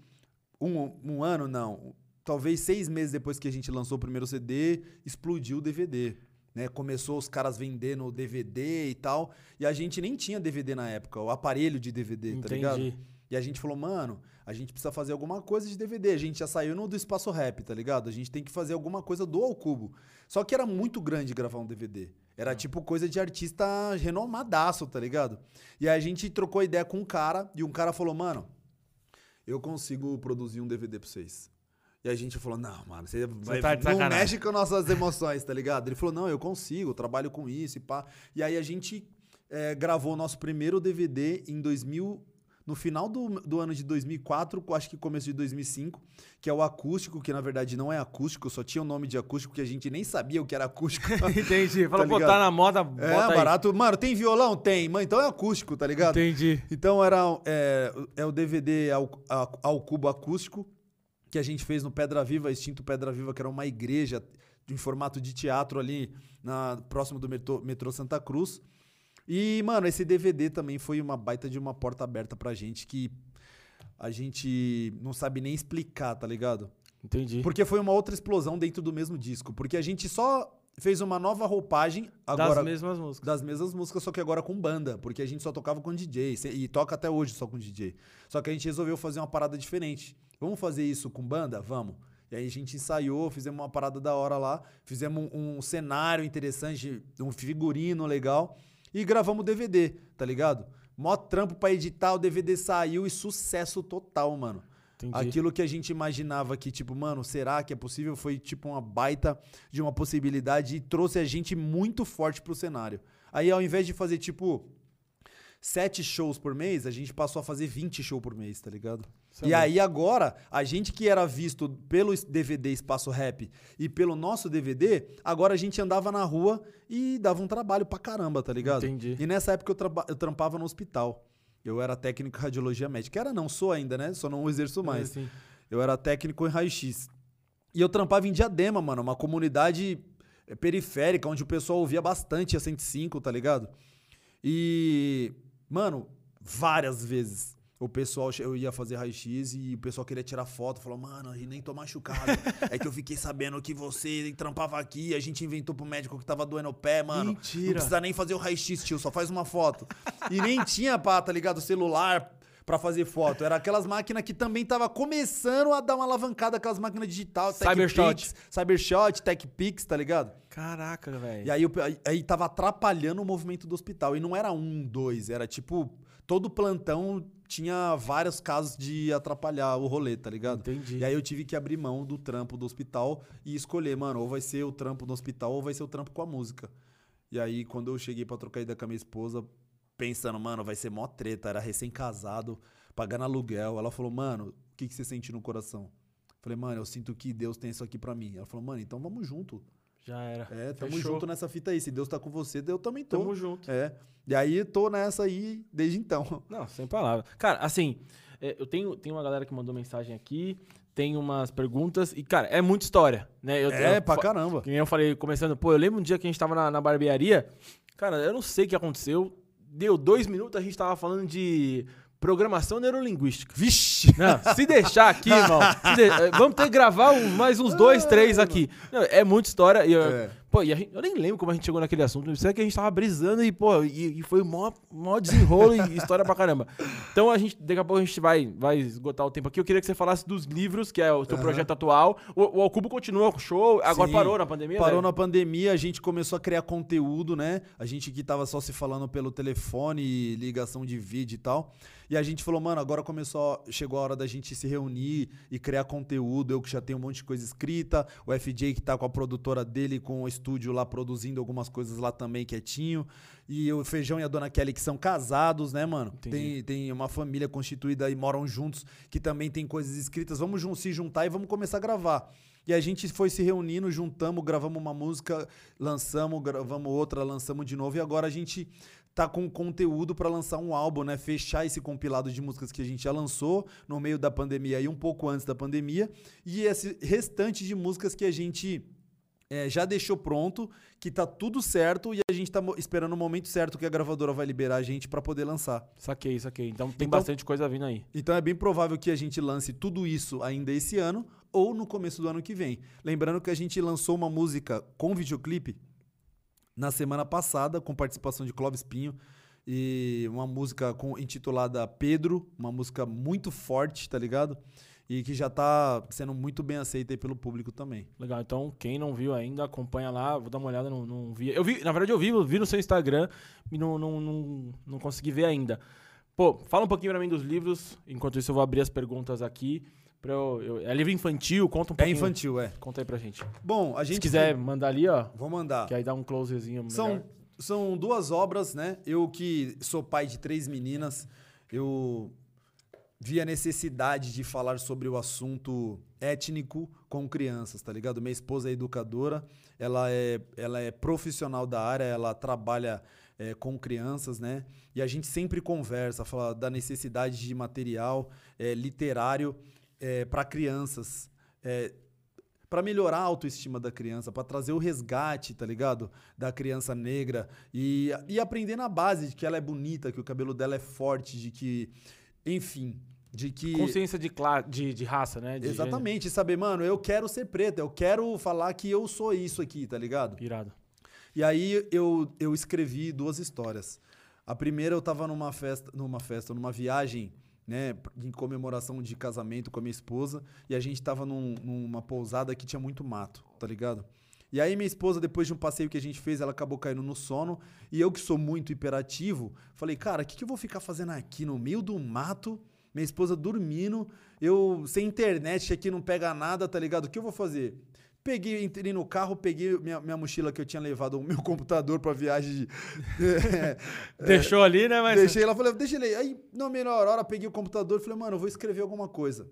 Speaker 2: um, um ano, não. Talvez seis meses depois que a gente lançou o primeiro CD, explodiu o DVD. Né? Começou os caras vendendo DVD e tal. E a gente nem tinha DVD na época, o aparelho de DVD, tá ligado?
Speaker 1: Entendi.
Speaker 2: E a gente falou, mano, a gente precisa fazer alguma coisa de DVD. A gente já saiu no do Espaço Rap, tá ligado? A gente tem que fazer alguma coisa do Ao Cubo. Só que era muito grande gravar um DVD. Era tipo coisa de artista renomadaço, tá ligado? E a gente trocou ideia com um cara e um cara falou, mano, eu consigo produzir um DVD pra vocês. E a gente falou, não, mano, você, vai,
Speaker 1: tá
Speaker 2: não
Speaker 1: sacanagem."
Speaker 2: mexe com nossas emoções, tá ligado? Ele falou, não, eu consigo, eu trabalho com isso e pá. E aí a gente eh, gravou o nosso primeiro DVD em 2000, no final do, do ano de 2004, acho que começo de 2005, que é o acústico, que na verdade não é acústico, só tinha o nome de acústico, que a gente nem sabia o que era acústico.
Speaker 1: Entendi. Falou,
Speaker 2: Tá
Speaker 1: pô, tá na moda,
Speaker 2: é,
Speaker 1: bota aí.
Speaker 2: barato. Mano, tem violão? Tem. Mano, então é acústico, tá ligado?
Speaker 1: Entendi.
Speaker 2: Então era é, é o DVD ao, a- ao cubo acústico que a gente fez no Pedra Viva, extinto Pedra Viva, que era uma igreja em formato de teatro ali na, próximo do metrô, metrô Santa Cruz. E, mano, esse DVD também foi uma baita de uma porta aberta pra gente que a gente não sabe nem explicar, tá ligado?
Speaker 1: Entendi.
Speaker 2: Porque foi uma outra explosão dentro do mesmo disco. Porque a gente só fez uma nova roupagem agora
Speaker 1: das mesmas músicas.
Speaker 2: das mesmas músicas, só que agora com banda, porque a gente só tocava com DJ e toca até hoje só com DJ. Só que a gente resolveu fazer uma parada diferente. Vamos fazer isso com banda? Vamos. E aí a gente ensaiou, fizemos uma parada da hora lá, fizemos um, um cenário interessante, um figurino legal e gravamos o DVD, tá ligado? Mó trampo pra editar, o DVD saiu e sucesso total, mano.
Speaker 1: Entendi.
Speaker 2: Aquilo que a gente imaginava que, tipo, mano, será que é possível? Foi, tipo, uma baita de uma possibilidade e trouxe a gente muito forte pro cenário. Aí, ao invés de fazer, tipo, sete shows por mês, a gente passou a fazer 20 shows por mês, tá ligado?
Speaker 1: É
Speaker 2: e
Speaker 1: bom.
Speaker 2: aí, agora, a gente que era visto pelo DVD Espaço Rap e pelo nosso DVD, agora a gente andava na rua e dava um trabalho pra caramba, tá ligado?
Speaker 1: Entendi.
Speaker 2: E nessa época eu, eu trampava no hospital. Eu era técnico em radiologia médica. Era não, sou ainda, né? Só não exerço mais.
Speaker 1: Assim.
Speaker 2: Eu era técnico em raio-x. E eu trampava em Diadema, mano, uma comunidade eh, periférica, onde o pessoal ouvia bastante a 105, tá ligado? E, mano, várias vezes o pessoal, eu ia fazer raio-x e o pessoal queria tirar foto, falou, mano, e nem tô machucado. é que eu fiquei sabendo que você trampava aqui, a gente inventou pro médico que tava doendo o pé, mano.
Speaker 1: Mentira.
Speaker 2: Não precisa nem fazer o raio-x, tio, só faz uma foto. E nem tinha, pá, tá ligado, celular pra fazer foto. Era aquelas máquinas que também tava começando a dar uma alavancada, aquelas máquinas digital,
Speaker 1: Cybershot.
Speaker 2: Cybershot, TechPix, tá ligado?
Speaker 1: Caraca, velho.
Speaker 2: E aí, aí tava atrapalhando o movimento do hospital. E não era um, dois, era tipo, todo plantão tinha vários casos de atrapalhar o rolê, tá ligado?
Speaker 1: Entendi.
Speaker 2: E aí eu tive que abrir mão do trampo do hospital e escolher, mano, ou vai ser o trampo do hospital ou vai ser o trampo com a música. E aí, quando eu cheguei pra trocar ideia com a minha esposa, pensando, mano, vai ser mó treta, era recém-casado, pagando aluguel. Ela falou, mano, o que, que você sente no coração? Falei, mano, eu sinto que Deus tem isso aqui pra mim. Ela falou, mano, então vamos junto.
Speaker 1: Já era.
Speaker 2: É, tamo
Speaker 1: Fechou.
Speaker 2: junto nessa fita aí. Se Deus tá com você, eu também tô.
Speaker 1: Tamo junto.
Speaker 2: É. E aí, tô nessa aí desde então.
Speaker 1: Não, sem palavras. Cara, assim, é, eu tenho, tenho uma galera que mandou mensagem aqui, tem umas perguntas, e, cara, é muita história, né? Eu,
Speaker 2: É,
Speaker 1: eu
Speaker 2: pra caramba.
Speaker 1: Que nem eu falei, começando, pô, eu lembro um dia que a gente tava na, na barbearia, cara, eu não sei o que aconteceu, deu dois minutos, a gente tava falando de programação neurolinguística.
Speaker 2: Vixe!
Speaker 1: Não, se deixar aqui, irmão, de- eh, vamos ter que gravar um- mais uns dois, três aqui. Não, é muita história. E, eu-
Speaker 2: É.
Speaker 1: Pô, e a gente- eu nem lembro como a gente chegou naquele assunto. É que a gente tava brisando e, pô, e, e foi mó, mó desenrolo e história pra caramba. Então a gente, daqui a pouco a gente vai, vai esgotar o tempo aqui. Eu queria que você falasse dos livros, que é o seu
Speaker 2: Aham.
Speaker 1: projeto atual. O, o Alcubo continua com o show, agora
Speaker 2: Sim.
Speaker 1: parou na pandemia,
Speaker 2: Parou
Speaker 1: né?
Speaker 2: na pandemia, a gente começou a criar conteúdo, né? A gente que tava só se falando pelo telefone, ligação de vídeo e tal. E a gente falou, mano, agora começou, chegou a hora da gente se reunir e criar conteúdo. Eu que já tenho um monte de coisa escrita, o FJ que tá com a produtora dele, com o estúdio lá produzindo algumas coisas lá também quietinho. E o Feijão e a Dona Kelly que são casados, né, mano? Tem, tem uma família constituída e moram juntos que também tem coisas escritas. Vamos se juntar e vamos começar a gravar. E a gente foi se reunindo, juntamos, gravamos uma música, lançamos, gravamos outra, lançamos de novo. E agora a gente tá com conteúdo para lançar um álbum, né? Fechar esse compilado de músicas que a gente já lançou no meio da pandemia e um pouco antes da pandemia. E esse restante de músicas que a gente é, já deixou pronto, que tá tudo certo e a gente tá esperando o momento certo que a gravadora vai liberar a gente para poder lançar.
Speaker 1: Saquei, saquei. Então tem então, bastante coisa vindo aí.
Speaker 2: Então é bem provável que a gente lance tudo isso ainda esse ano ou no começo do ano que vem. Lembrando que a gente lançou uma música com videoclipe na semana passada, com participação de Clóvis Pinho, e uma música com, intitulada Pedro, uma música muito forte, tá ligado? E que já tá sendo muito bem aceita aí pelo público também.
Speaker 1: Legal, então quem não viu ainda, acompanha lá, vou dar uma olhada, não, não vi. Eu vi, na verdade eu vi, eu vi no seu Instagram e não, não, não, não consegui ver ainda. Pô, fala um pouquinho pra mim dos livros, enquanto isso eu vou abrir as perguntas aqui. Pra eu, eu, é livro infantil? Conta um é pouquinho.
Speaker 2: É infantil, é.
Speaker 1: Conta aí pra gente.
Speaker 2: Bom, a gente.
Speaker 1: Se quiser mandar ali, ó.
Speaker 2: Vou mandar.
Speaker 1: Que aí dá um closezinho.
Speaker 2: São, são duas obras, né? Eu que sou pai de três meninas, eu vi a necessidade de falar sobre o assunto étnico com crianças, tá ligado? Minha esposa é educadora, ela é, ela é profissional da área, ela trabalha é, com crianças, né? E a gente sempre conversa, fala da necessidade de material é, literário é, para crianças. É, para melhorar a autoestima da criança, para trazer o resgate, tá ligado? Da criança negra e, e aprender na base de que ela é bonita, que o cabelo dela é forte, de que, enfim, de que
Speaker 1: consciência de, de, de raça, né? De
Speaker 2: Exatamente, gênero. saber, mano, eu quero ser preta, eu quero falar que eu sou isso aqui, tá ligado?
Speaker 1: Irado.
Speaker 2: E aí eu, eu escrevi duas histórias. A primeira eu tava numa festa, numa festa, numa viagem né, em comemoração de casamento com a minha esposa, e a gente tava num, numa pousada que tinha muito mato, tá ligado? E aí minha esposa, depois de um passeio que a gente fez, ela acabou caindo no sono, e eu que sou muito hiperativo, falei, cara, o que, que eu vou ficar fazendo aqui no meio do mato, minha esposa dormindo, eu sem internet, aqui não pega nada, tá ligado? O que eu vou fazer? Peguei, entrei no carro, peguei minha, minha mochila que eu tinha levado, o meu computador pra viagem. De,
Speaker 1: é, Deixou ali, né?
Speaker 2: Mas... Deixei lá, falei, deixa ele aí. Aí, na melhor hora, peguei o computador e falei, mano, eu vou escrever alguma coisa.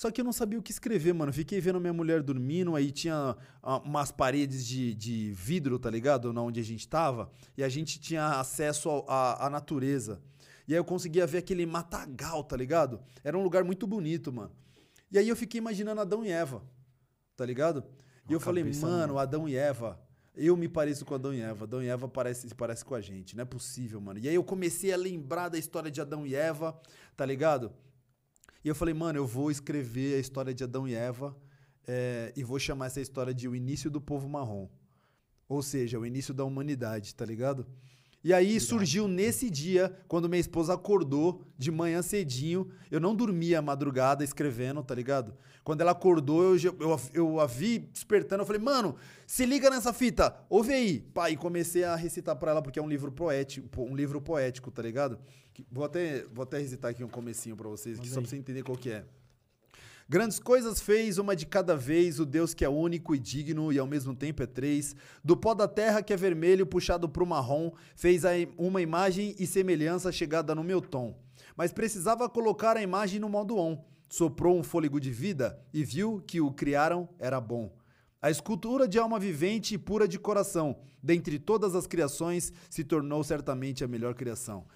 Speaker 2: Só que eu não sabia o que escrever, mano. Fiquei vendo minha mulher dormindo, aí tinha ah, umas paredes de, de vidro, tá ligado? Na onde a gente tava. E a gente tinha acesso à natureza. E aí eu conseguia ver aquele matagal, tá ligado? Era um lugar muito bonito, mano. E aí eu fiquei imaginando Adão e Eva tá ligado? E eu falei, mano, Adão e Eva, eu me pareço com Adão e Eva. Adão e Eva parece, se parece com a gente. Não é possível, mano. E aí eu comecei a lembrar da história de Adão e Eva, tá ligado? E eu falei, mano, eu vou escrever a história de Adão e Eva é, e vou chamar essa história de O Início do Povo Marrom. Ou seja, o início da humanidade, tá ligado? E aí surgiu nesse dia, quando minha esposa acordou de manhã cedinho. Eu não dormia a madrugada escrevendo, tá ligado? Quando ela acordou, eu, eu, eu a vi despertando. Eu falei, mano, se liga nessa fita, ouve aí. Pai, comecei a recitar pra ela, porque é um livro poético, um livro poético, tá ligado? Vou até, vou até recitar aqui um comecinho pra vocês, só pra você entender qual que é. Grandes coisas fez, uma de cada vez, o Deus que é único e digno e ao mesmo tempo é três. Do pó da terra que é vermelho puxado pro marrom, fez uma imagem e semelhança chegada no meu tom. Mas precisava colocar a imagem no modo on. Soprou um fôlego de vida e viu que o criaram era bom. A escultura de alma vivente e pura de coração, dentre todas as criações, se tornou certamente a melhor criação.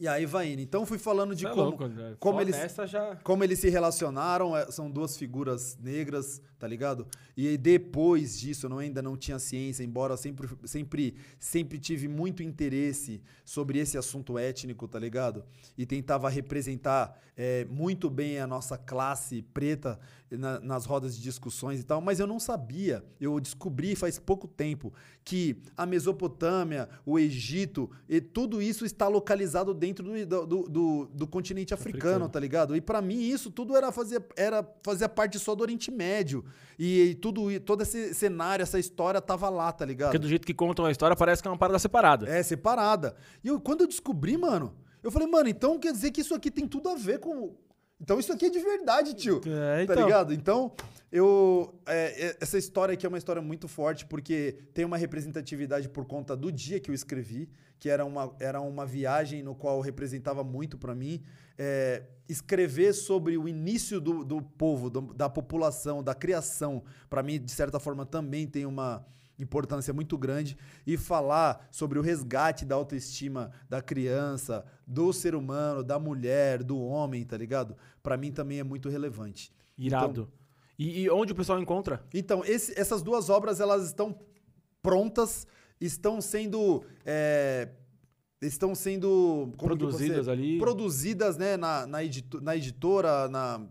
Speaker 2: E aí vai indo. Então fui falando de é como, louco, né? como, eles, já... como eles se relacionaram. É, são duas figuras negras, tá ligado? E depois disso, eu ainda não tinha ciência, embora sempre, sempre, sempre tive muito interesse sobre esse assunto étnico, tá ligado? E tentava representar é, muito bem a nossa classe preta na, nas rodas de discussões e tal, mas eu não sabia. Eu descobri faz pouco tempo que a Mesopotâmia, o Egito, e tudo isso está localizado dentro do, do, do, do continente africano, africano, tá ligado? E para mim isso tudo era fazer, era fazer parte só do Oriente Médio. E, e, tudo, todo esse cenário, essa história tava lá, tá ligado?
Speaker 1: Porque do jeito que contam a história, parece que é uma parada separada.
Speaker 2: É, separada. E eu, quando eu descobri, mano, eu falei, mano, então quer dizer que isso aqui tem tudo a ver com, então isso aqui é de verdade, tio. É, tá então. Tá ligado? Então, eu. É, é- essa história aqui é uma história muito forte, porque tem uma representatividade por conta do dia que eu escrevi, que era uma, era uma viagem no qual representava muito para mim. É, escrever sobre o início do, do povo, do- da população, da criação, para mim, de certa forma, também tem uma importância muito grande. E falar sobre o resgate da autoestima da criança, do ser humano, da mulher, do homem, tá ligado? Para mim também é muito relevante.
Speaker 1: Irado. E, e onde o pessoal encontra?
Speaker 2: Então, esse- essas duas obras elas estão prontas, estão sendo é, estão sendo
Speaker 1: Produzidas ali.
Speaker 2: produzidas, né, na, na, edito- na editora, na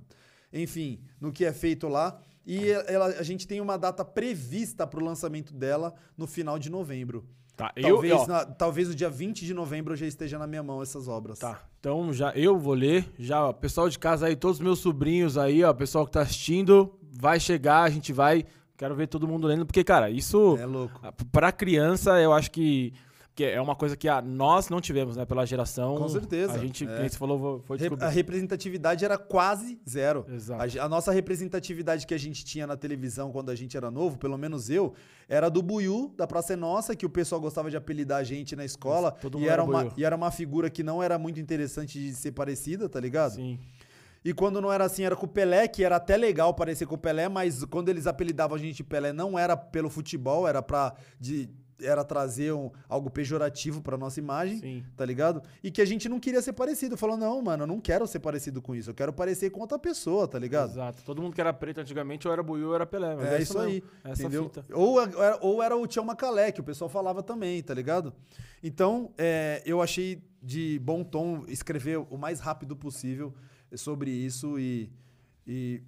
Speaker 2: enfim, no que é feito lá. E ela, a gente tem uma data prevista para o lançamento dela no final de novembro.
Speaker 1: Tá,
Speaker 2: Talvez,
Speaker 1: eu, ó,
Speaker 2: na- talvez o dia 20 de novembro já esteja na minha mão essas obras.
Speaker 1: Tá, então já eu vou ler. Já, ó, pessoal de casa aí, todos os meus sobrinhos aí, ó, pessoal que tá assistindo, vai chegar, a gente vai. Quero ver todo mundo lendo, porque, cara, isso.
Speaker 2: É louco.
Speaker 1: Pra criança, eu acho que, que é uma coisa que ah, nós não tivemos, né? Pela geração.
Speaker 2: Com certeza,
Speaker 1: A gente,
Speaker 2: é.
Speaker 1: quem você falou, foi descobrir.
Speaker 2: a representatividade era quase zero.
Speaker 1: Exato.
Speaker 2: A, a nossa representatividade que a gente tinha na televisão quando a gente era novo, pelo menos eu, era do Buiu, da Praça é Nossa, que o pessoal gostava de apelidar a gente na escola.
Speaker 1: Todo
Speaker 2: e,
Speaker 1: mundo
Speaker 2: era
Speaker 1: era
Speaker 2: uma, e era uma figura que não era muito interessante de ser parecida, tá ligado?
Speaker 1: Sim.
Speaker 2: E quando não era assim, era com o Pelé, que era até legal parecer com o Pelé, mas quando eles apelidavam a gente Pelé, não era pelo futebol, era pra. De, era trazer um- algo pejorativo pra nossa imagem,
Speaker 1: Sim.
Speaker 2: tá ligado? E que a gente não queria ser parecido. Falou, não, mano, eu não quero ser parecido com isso, eu quero parecer com outra pessoa, tá ligado?
Speaker 1: Exato. Todo mundo que era preto antigamente, ou era Buiu ou era Pelé. Mas
Speaker 2: É,
Speaker 1: é,
Speaker 2: isso
Speaker 1: mesmo.
Speaker 2: aí,
Speaker 1: Essa
Speaker 2: entendeu?
Speaker 1: fita.
Speaker 2: Ou, era- ou era o Tião Macalé, que o pessoal falava também, tá ligado? Então, é, eu achei de bom tom escrever o mais rápido possível sobre isso e, e,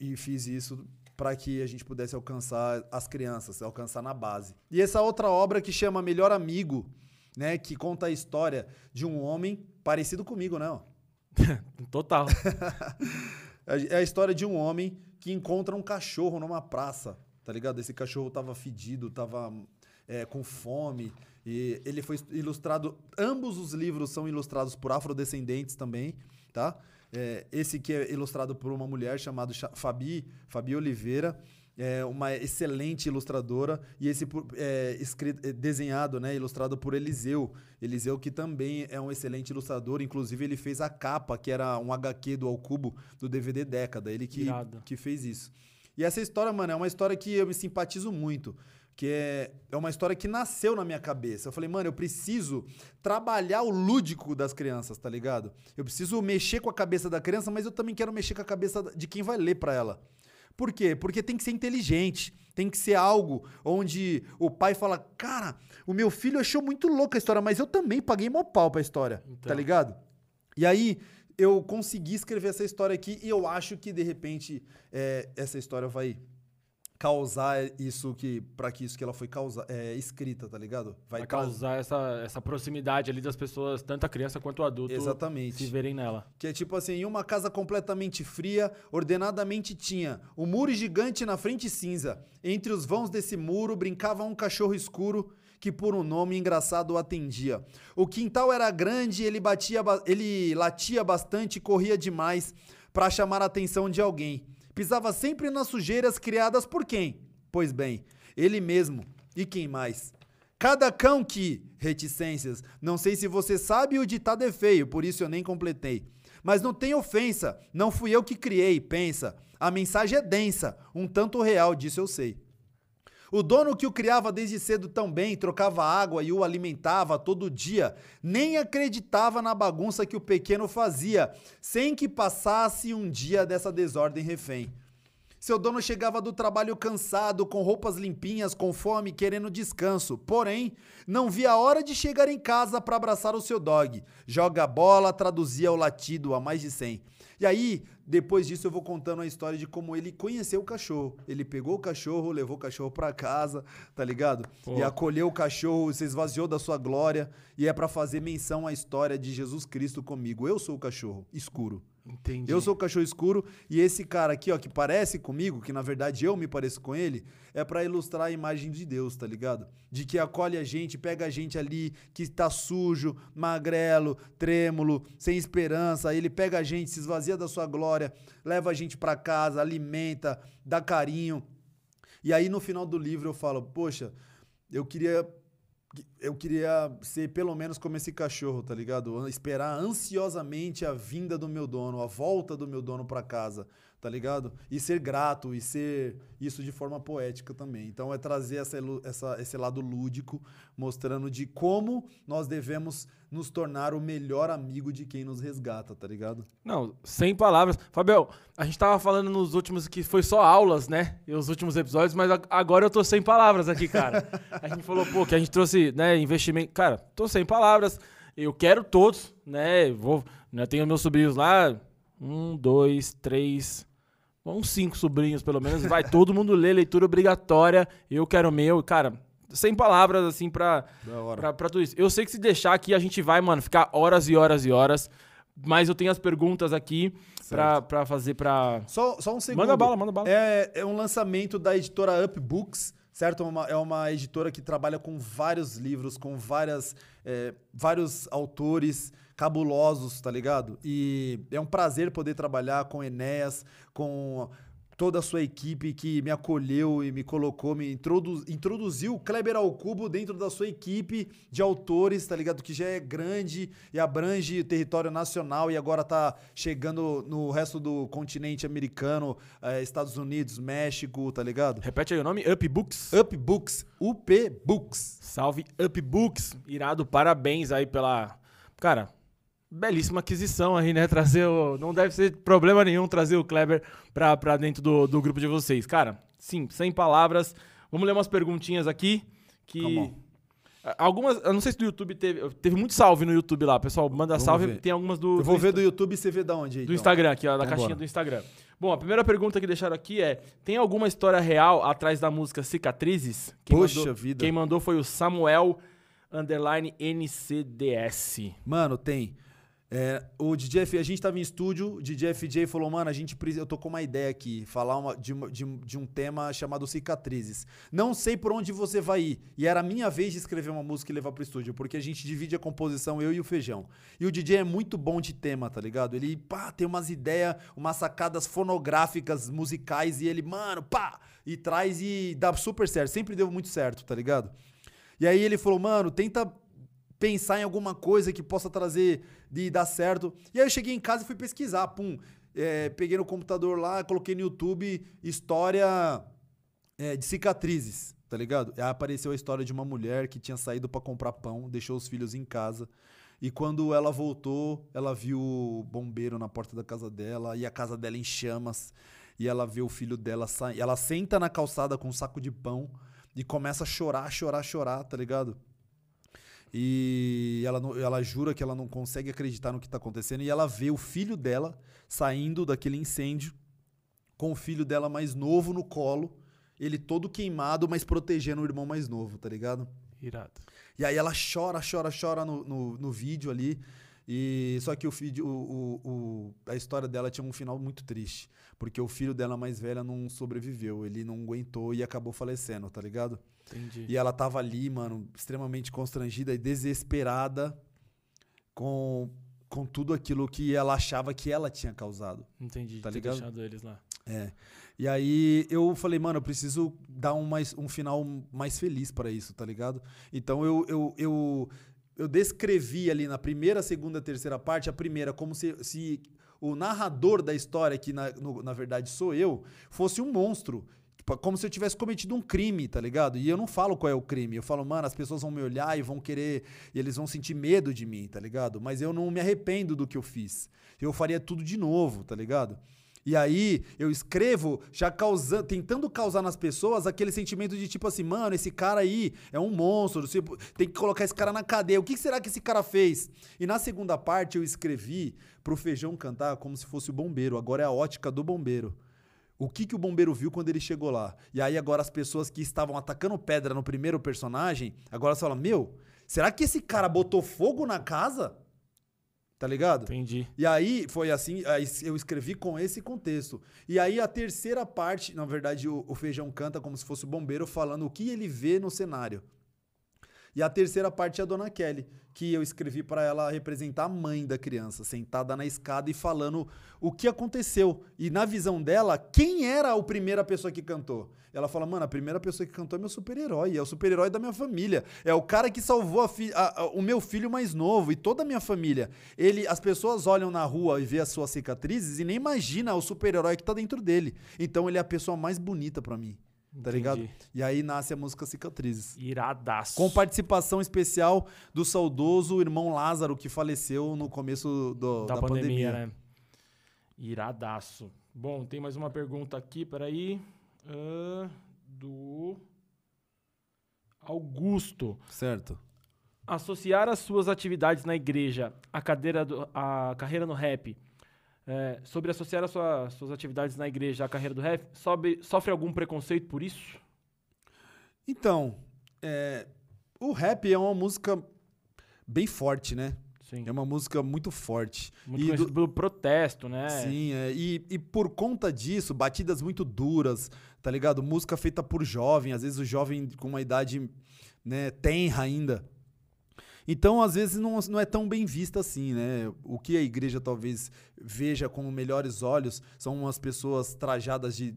Speaker 2: e fiz isso para que a gente pudesse alcançar as crianças, alcançar na base. E essa outra obra que chama Melhor Amigo, né, que conta a história de um homem parecido comigo, né?
Speaker 1: Total.
Speaker 2: É a história de um homem que encontra um cachorro numa praça, tá ligado? Esse cachorro tava fedido, tava é, com fome. E ele foi ilustrado. Ambos os livros são ilustrados por afrodescendentes também, tá? É, esse que é ilustrado por uma mulher chamada Cha- Fabi, Fabi Oliveira. É uma excelente ilustradora e esse é, escrito, é, desenhado, né, ilustrado por Eliseu. Eliseu que também é um excelente ilustrador, inclusive ele fez a capa, que era um HQ do Ao Cubo do DVD Década, ele que, que fez isso. E essa história, mano, é uma história que eu me simpatizo muito, que é, é uma história que nasceu na minha cabeça. Eu falei, mano, eu preciso trabalhar o lúdico das crianças, tá ligado? Eu preciso mexer com a cabeça da criança, mas eu também quero mexer com a cabeça de quem vai ler pra ela. Por quê? Porque tem que ser inteligente. Tem que ser algo onde o pai fala: Cara, o meu filho achou muito louca a história, mas eu também paguei mó pau pra história.
Speaker 1: Então.
Speaker 2: Tá ligado? E aí eu consegui escrever essa história aqui e eu acho que de repente é, essa história vai causar isso que para que isso que ela foi causa, é, escrita, tá ligado?
Speaker 1: Vai
Speaker 2: trazer-
Speaker 1: causar essa, essa proximidade ali das pessoas, tanto a criança quanto o adulto,
Speaker 2: Exatamente.
Speaker 1: se verem nela.
Speaker 2: Que é tipo assim, em uma casa completamente fria, ordenadamente tinha um muro gigante na frente cinza. Entre os vãos desse muro brincava um cachorro escuro que por um nome engraçado o atendia. O quintal era grande, ele batia, ba- ele latia bastante e corria demais para chamar a atenção de alguém. Pisava sempre nas sujeiras criadas por quem? Pois bem, ele mesmo. E quem mais? Cada cão que, reticências, não sei se você sabe o ditado é feio, por isso eu nem completei. Mas não tem ofensa, não fui eu que criei, pensa. A mensagem é densa, um tanto real, disso eu sei. O dono que o criava desde cedo tão bem, trocava água e o alimentava todo dia, nem acreditava na bagunça que o pequeno fazia, sem que passasse um dia dessa desordem refém. Seu dono chegava do trabalho cansado, com roupas limpinhas, com fome, querendo descanso. Porém, não via a hora de chegar em casa para abraçar o seu dog. Joga bola, traduzia o latido a mais de 100. E aí, depois disso, eu vou contando a história de como ele conheceu o cachorro. Ele pegou o cachorro, levou o cachorro para casa, tá ligado?
Speaker 1: Pô.
Speaker 2: E acolheu o cachorro, se esvaziou da sua glória. E é para fazer menção à história de Jesus Cristo comigo. Eu sou o cachorro escuro.
Speaker 1: Entendi.
Speaker 2: Eu sou o cachorro escuro e esse cara aqui, ó, que parece comigo, que na verdade eu me pareço com ele, é pra ilustrar a imagem de Deus, tá ligado? De que acolhe a gente, pega a gente ali que tá sujo, magrelo, trêmulo, sem esperança, ele pega a gente, se esvazia da sua glória, leva a gente pra casa, alimenta, dá carinho. E aí no final do livro eu falo, poxa, eu queria eu queria ser pelo menos como esse cachorro, tá ligado? Esperar ansiosamente a vinda do meu dono, a volta do meu dono para casa tá ligado? E ser grato e ser isso de forma poética também. Então é trazer essa, essa, esse lado lúdico, mostrando de como nós devemos nos tornar o melhor amigo de quem nos resgata, tá ligado?
Speaker 1: Não, sem palavras. Fabiel, a gente tava falando nos últimos que foi só aulas, né? E os últimos episódios, mas agora eu tô sem palavras aqui, cara. a gente falou, pô, que a gente trouxe, né, investimento. Cara, tô sem palavras. Eu quero todos, né? Vou, né, tenho meus sobrinhos lá, um, dois, três, uns cinco sobrinhos pelo menos, vai todo mundo ler leitura obrigatória, eu quero meu, cara, sem palavras assim pra, pra, pra tudo isso. Eu sei que se deixar aqui a gente vai, mano, ficar horas e horas e horas, mas eu tenho as perguntas aqui pra, pra fazer pra...
Speaker 2: Só, só um segundo.
Speaker 1: Manda bala, manda bala.
Speaker 2: É, é um lançamento da editora Up Books, certo? É uma, é uma editora que trabalha com vários livros, com várias, é, vários autores cabulosos, tá ligado? E é um prazer poder trabalhar com Enéas, com toda a sua equipe que me acolheu e me colocou, me introdu introduziu o Kleber ao Cubo dentro da sua equipe de autores, tá ligado? Que já é grande e abrange o território nacional e agora tá chegando no resto do continente americano, eh, Estados Unidos, México, tá ligado?
Speaker 1: Repete aí o nome, Up Books.
Speaker 2: Up Books, UP Books.
Speaker 1: Salve Up Books, irado, parabéns aí pela... Cara, belíssima aquisição aí, né? Trazer o. Não deve ser problema nenhum trazer o Kleber pra, pra dentro do, do grupo de vocês. Cara, sim, sem palavras. Vamos ler umas perguntinhas aqui. Que. Algumas. Eu não sei se do YouTube teve. Teve muito salve no YouTube lá, pessoal. Manda Vamos salve. Ver. Tem algumas do.
Speaker 2: Eu vou
Speaker 1: do
Speaker 2: ver do YouTube e você vê da onde aí.
Speaker 1: Do então. Instagram, aqui, ó, da caixinha do Instagram. Bom, a primeira pergunta que deixaram aqui é: tem alguma história real atrás da música Cicatrizes?
Speaker 2: Quem Poxa
Speaker 1: mandou,
Speaker 2: vida.
Speaker 1: Quem mandou foi o Samuel underline NCDS.
Speaker 2: Mano, tem. É, o DJ, a gente tava em estúdio, o DJ FJ falou, mano, a gente eu tô com uma ideia aqui, falar uma, de, de, de, um tema chamado cicatrizes. Não sei por onde você vai ir. E era a minha vez de escrever uma música e levar pro estúdio, porque a gente divide a composição, eu e o Feijão. E o DJ é muito bom de tema, tá ligado? Ele, pá, tem umas ideias, umas sacadas fonográficas, musicais, e ele, mano, pá, e traz e dá super certo. Sempre deu muito certo, tá ligado? E aí ele falou, mano, tenta pensar em alguma coisa que possa trazer de dar certo. E aí eu cheguei em casa e fui pesquisar, pum. É, peguei no computador lá, coloquei no YouTube história é, de cicatrizes, tá ligado? Aí apareceu a história de uma mulher que tinha saído para comprar pão, deixou os filhos em casa. E quando ela voltou, ela viu o bombeiro na porta da casa dela e a casa dela em chamas. E ela vê o filho dela sair. Ela senta na calçada com um saco de pão e começa a chorar, chorar, chorar, tá ligado? E ela, não, ela jura que ela não consegue acreditar no que está acontecendo. E ela vê o filho dela saindo daquele incêndio com o filho dela mais novo no colo. Ele todo queimado, mas protegendo o irmão mais novo, tá ligado?
Speaker 1: Irado.
Speaker 2: E aí ela chora, chora, chora no, no, no vídeo ali. E só que o, filho, o, o, o, a história dela tinha um final muito triste. Porque o filho dela mais velha não sobreviveu. Ele não aguentou e acabou falecendo, tá ligado?
Speaker 1: Entendi.
Speaker 2: E ela tava ali, mano, extremamente constrangida e desesperada com, com tudo aquilo que ela achava que ela tinha causado.
Speaker 1: Entendi.
Speaker 2: Tá ligado?
Speaker 1: deixado eles lá.
Speaker 2: É. E aí eu falei, mano, eu preciso dar um, mais, um final mais feliz para isso, tá ligado? Então eu, eu, eu, eu descrevi ali na primeira, segunda, terceira parte, a primeira, como se, se o narrador da história, que na, no, na verdade sou eu, fosse um monstro como se eu tivesse cometido um crime, tá ligado? E eu não falo qual é o crime. Eu falo, mano, as pessoas vão me olhar e vão querer. E eles vão sentir medo de mim, tá ligado? Mas eu não me arrependo do que eu fiz. Eu faria tudo de novo, tá ligado? E aí eu escrevo já causando, tentando causar nas pessoas aquele sentimento de tipo assim, mano, esse cara aí é um monstro, tem que colocar esse cara na cadeia. O que será que esse cara fez? E na segunda parte eu escrevi pro Feijão cantar como se fosse o bombeiro. Agora é a ótica do bombeiro. O que, que o bombeiro viu quando ele chegou lá? E aí agora as pessoas que estavam atacando pedra no primeiro personagem, agora você fala, meu, será que esse cara botou fogo na casa? Tá ligado?
Speaker 1: Entendi.
Speaker 2: E aí foi assim, aí eu escrevi com esse contexto. E aí a terceira parte, na verdade, o, o Feijão canta como se fosse o bombeiro falando o que ele vê no cenário. E a terceira parte é a Dona Kelly, que eu escrevi para ela representar a mãe da criança, sentada na escada e falando o que aconteceu. E na visão dela, quem era a primeira pessoa que cantou? Ela fala, mano, a primeira pessoa que cantou é meu super-herói, é o super-herói da minha família. É o cara que salvou a a- a- o meu filho mais novo e toda a minha família. Ele, as pessoas olham na rua e vê as suas cicatrizes e nem imagina o super-herói que tá dentro dele. Então ele é a pessoa mais bonita pra mim. Tá
Speaker 1: Entendi.
Speaker 2: ligado? E aí nasce a música Cicatrizes.
Speaker 1: Iradaço.
Speaker 2: Com participação especial do saudoso irmão Lázaro, que faleceu no começo do-
Speaker 1: da,
Speaker 2: da,
Speaker 1: pandemia,
Speaker 2: pandemia.
Speaker 1: né? Iradaço. Bom, tem mais uma pergunta aqui, peraí. Ah, do Augusto.
Speaker 2: Certo.
Speaker 1: Associar as suas atividades na igreja à, cadeira do, à carreira no rap. É, sobre associar as sua- suas atividades na igreja à carreira do rap, sobe- sofre algum preconceito por isso?
Speaker 2: Então, é, o rap é uma música bem forte, né?
Speaker 1: Sim.
Speaker 2: É uma música muito forte.
Speaker 1: Muito
Speaker 2: E do-
Speaker 1: pelo protesto, né?
Speaker 2: Sim, é, e, e por conta disso, batidas muito duras, tá ligado? Música feita por jovem, às vezes o jovem com uma idade né, tenra ainda. Então, às vezes, não, não é tão bem vista assim, né? O que a igreja talvez veja com melhores olhos são umas pessoas trajadas de,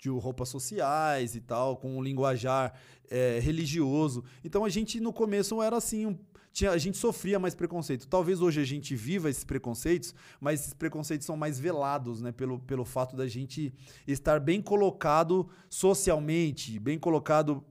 Speaker 2: de roupas sociais e tal, com um linguajar é, religioso. Então, a gente, no começo, era assim, um- tinha, a gente sofria mais preconceito. Talvez hoje a gente viva esses preconceitos, mas esses preconceitos são mais velados, né? Pelo, pelo fato da gente estar bem colocado socialmente, bem colocado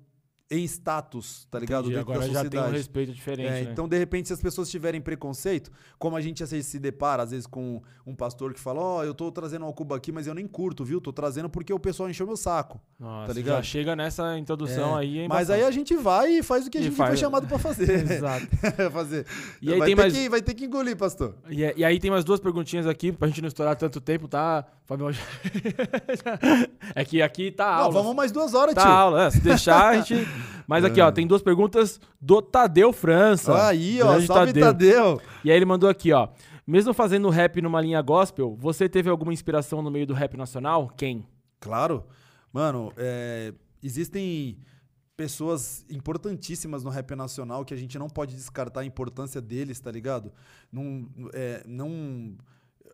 Speaker 2: em status, tá ligado?
Speaker 1: Entendi, Agora já tem um respeito diferente,
Speaker 2: É,
Speaker 1: né?
Speaker 2: Então, de repente, se as pessoas tiverem preconceito, como a gente às vezes se depara, às vezes, com um pastor que fala: Ó, eu tô trazendo uma Cuba aqui, mas eu nem curto, viu? Tô trazendo porque o pessoal encheu meu saco.
Speaker 1: Nossa,
Speaker 2: tá ligado?
Speaker 1: Já chega nessa introdução
Speaker 2: É,
Speaker 1: aí, hein?
Speaker 2: Mas aí a gente vai e faz o que a gente
Speaker 1: faz-
Speaker 2: foi chamado pra fazer.
Speaker 1: Exato.
Speaker 2: fazer.
Speaker 1: E aí
Speaker 2: vai,
Speaker 1: tem
Speaker 2: ter
Speaker 1: mais-
Speaker 2: que, vai ter que engolir, pastor.
Speaker 1: E, e aí tem mais duas perguntinhas aqui, pra gente não estourar tanto tempo, tá? Fabião? é que aqui tá
Speaker 2: Não,
Speaker 1: aula.
Speaker 2: vamos mais duas horas,
Speaker 1: Tá
Speaker 2: tio.
Speaker 1: aula, é, se deixar a gente... Mas aqui, ó, tem duas perguntas do Tadeu França.
Speaker 2: Aí, ó, salve Tadeu.
Speaker 1: E aí ele mandou aqui, ó. Mesmo fazendo rap numa linha gospel, você teve alguma inspiração no meio do rap nacional? Quem?
Speaker 2: Claro. Mano, é, existem pessoas importantíssimas no rap nacional que a gente não pode descartar a importância deles, tá ligado? Não, é, não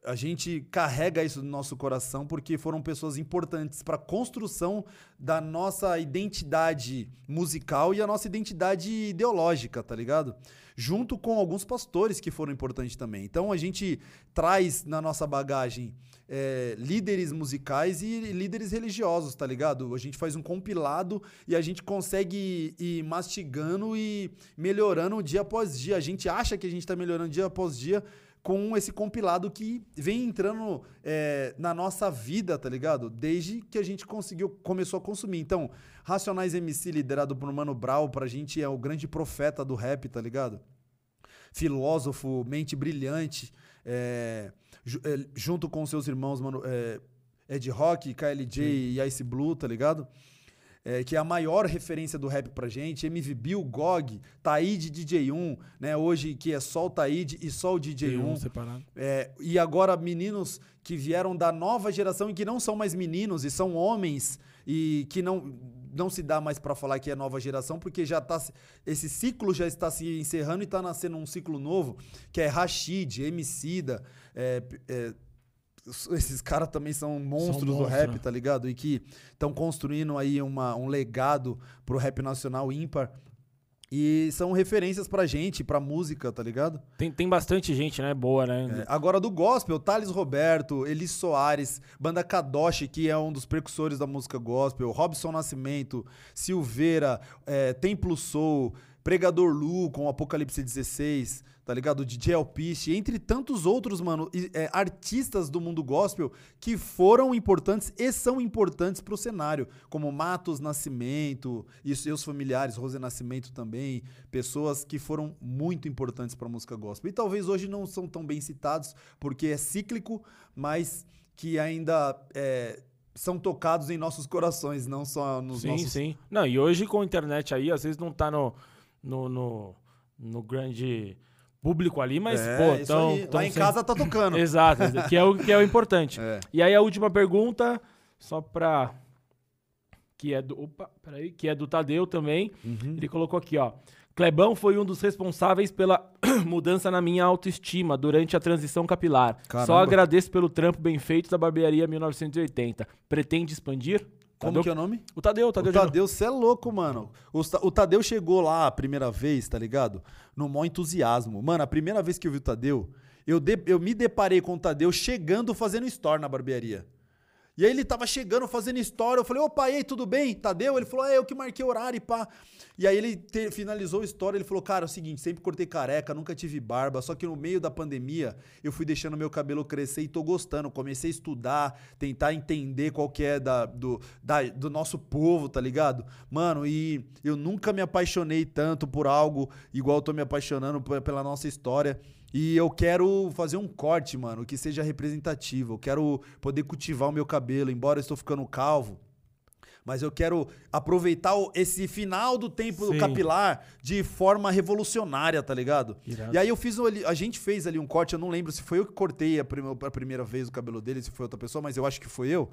Speaker 2: a gente carrega isso no nosso coração porque foram pessoas importantes para a construção da nossa identidade musical e a nossa identidade ideológica, tá ligado? Junto com alguns pastores que foram importantes também. Então a gente traz na nossa bagagem é, líderes musicais e líderes religiosos, tá ligado? A gente faz um compilado e a gente consegue ir mastigando e melhorando dia após dia. A gente acha que a gente tá melhorando dia após dia com esse compilado que vem entrando é, na nossa vida, tá ligado? Desde que a gente conseguiu, começou a consumir. Então, Racionais MC, liderado por Mano Brown, pra gente é o grande profeta do rap, tá ligado? Filósofo, mente brilhante, é, é, junto com seus irmãos, mano, é, Ed Rock, KLJ e Ice Blue, tá ligado? É, que é a maior referência do rap pra gente, MV Bill, GOG, Taíde DJ1, né? Hoje que é só o Taíde e só o DJ1.
Speaker 1: separado.
Speaker 2: É, e agora meninos que vieram da nova geração e que não são mais meninos e são homens e que não não se dá mais pra falar que é nova geração porque já tá se- esse ciclo já está se encerrando e tá nascendo um ciclo novo que é Rashid, Emicida, é, é, esses caras também são monstros do
Speaker 1: monstros,
Speaker 2: rap,
Speaker 1: né?
Speaker 2: tá ligado? E que estão construindo aí uma, um legado pro rap nacional ímpar. E são referências pra gente, pra música, tá ligado?
Speaker 1: Tem, tem bastante gente, né? Boa, né?
Speaker 2: É, agora do gospel, Thales Roberto, Elis Soares, Banda Kadoshi, que é um dos precursores da música gospel, Robson Nascimento, Silveira, é, Templo Soul, Pregador Lu com Apocalipse 16, tá ligado? DJ Alpiste, entre tantos outros, mano, é, artistas do mundo gospel que foram importantes e são importantes pro cenário, como Matos Nascimento e seus familiares, Rose Nascimento também, pessoas que foram muito importantes pra música gospel. E talvez hoje não são tão bem citados, porque é cíclico, mas que ainda é, são tocados em nossos corações, não só nos
Speaker 1: sim,
Speaker 2: nossos
Speaker 1: sim. Não, e hoje com a internet aí, às vezes não tá no, no, no, no grande público ali, mas,
Speaker 2: É,
Speaker 1: pô,
Speaker 2: isso
Speaker 1: tão,
Speaker 2: aí.
Speaker 1: tão
Speaker 2: Lá em
Speaker 1: sem-
Speaker 2: casa tá tocando.
Speaker 1: Exato, que é o, que é o importante.
Speaker 2: É.
Speaker 1: E aí a última pergunta, só pra que é do. Opa, peraí, que é do Tadeu também. Ele colocou aqui, ó. Clebão foi um dos responsáveis pela mudança na minha autoestima durante a transição capilar. Só
Speaker 2: Caramba.
Speaker 1: agradeço pelo trampo bem feito da barbearia 1980. Pretende expandir?
Speaker 2: Como
Speaker 1: Tadeu-
Speaker 2: que é o nome?
Speaker 1: O Tadeu, o Tadeu.
Speaker 2: o. Tadeu, você é louco, mano. O, o Tadeu chegou lá a primeira vez, tá ligado? No maior entusiasmo. Mano, a primeira vez que eu vi o Tadeu, eu, de- eu me deparei com o Tadeu chegando fazendo store na barbearia. E aí ele tava chegando, fazendo história. Eu falei, opa, e aí, tudo bem? Tadeu? Ele falou, é, eu que marquei horário e pá. E aí ele te- finalizou a história. Ele falou, cara, é o seguinte, sempre cortei careca, nunca tive barba. Só que no meio da pandemia, eu fui deixando meu cabelo crescer e tô gostando. Comecei a estudar, tentar entender qual que é da, do, da- do nosso povo, tá ligado? Mano, e eu nunca me apaixonei tanto por algo igual eu tô me apaixonando pela nossa história. E eu quero fazer um corte, mano, que seja representativo. Eu quero poder cultivar o meu cabelo, embora eu estou ficando calvo. Mas eu quero aproveitar esse final do tempo do
Speaker 1: Sim.
Speaker 2: capilar de forma revolucionária, tá ligado?
Speaker 1: Irado.
Speaker 2: E aí eu fiz ali, a gente fez ali um corte, eu não lembro se foi eu que cortei a, prime- a primeira vez o cabelo dele, se foi outra pessoa, mas eu acho que foi eu.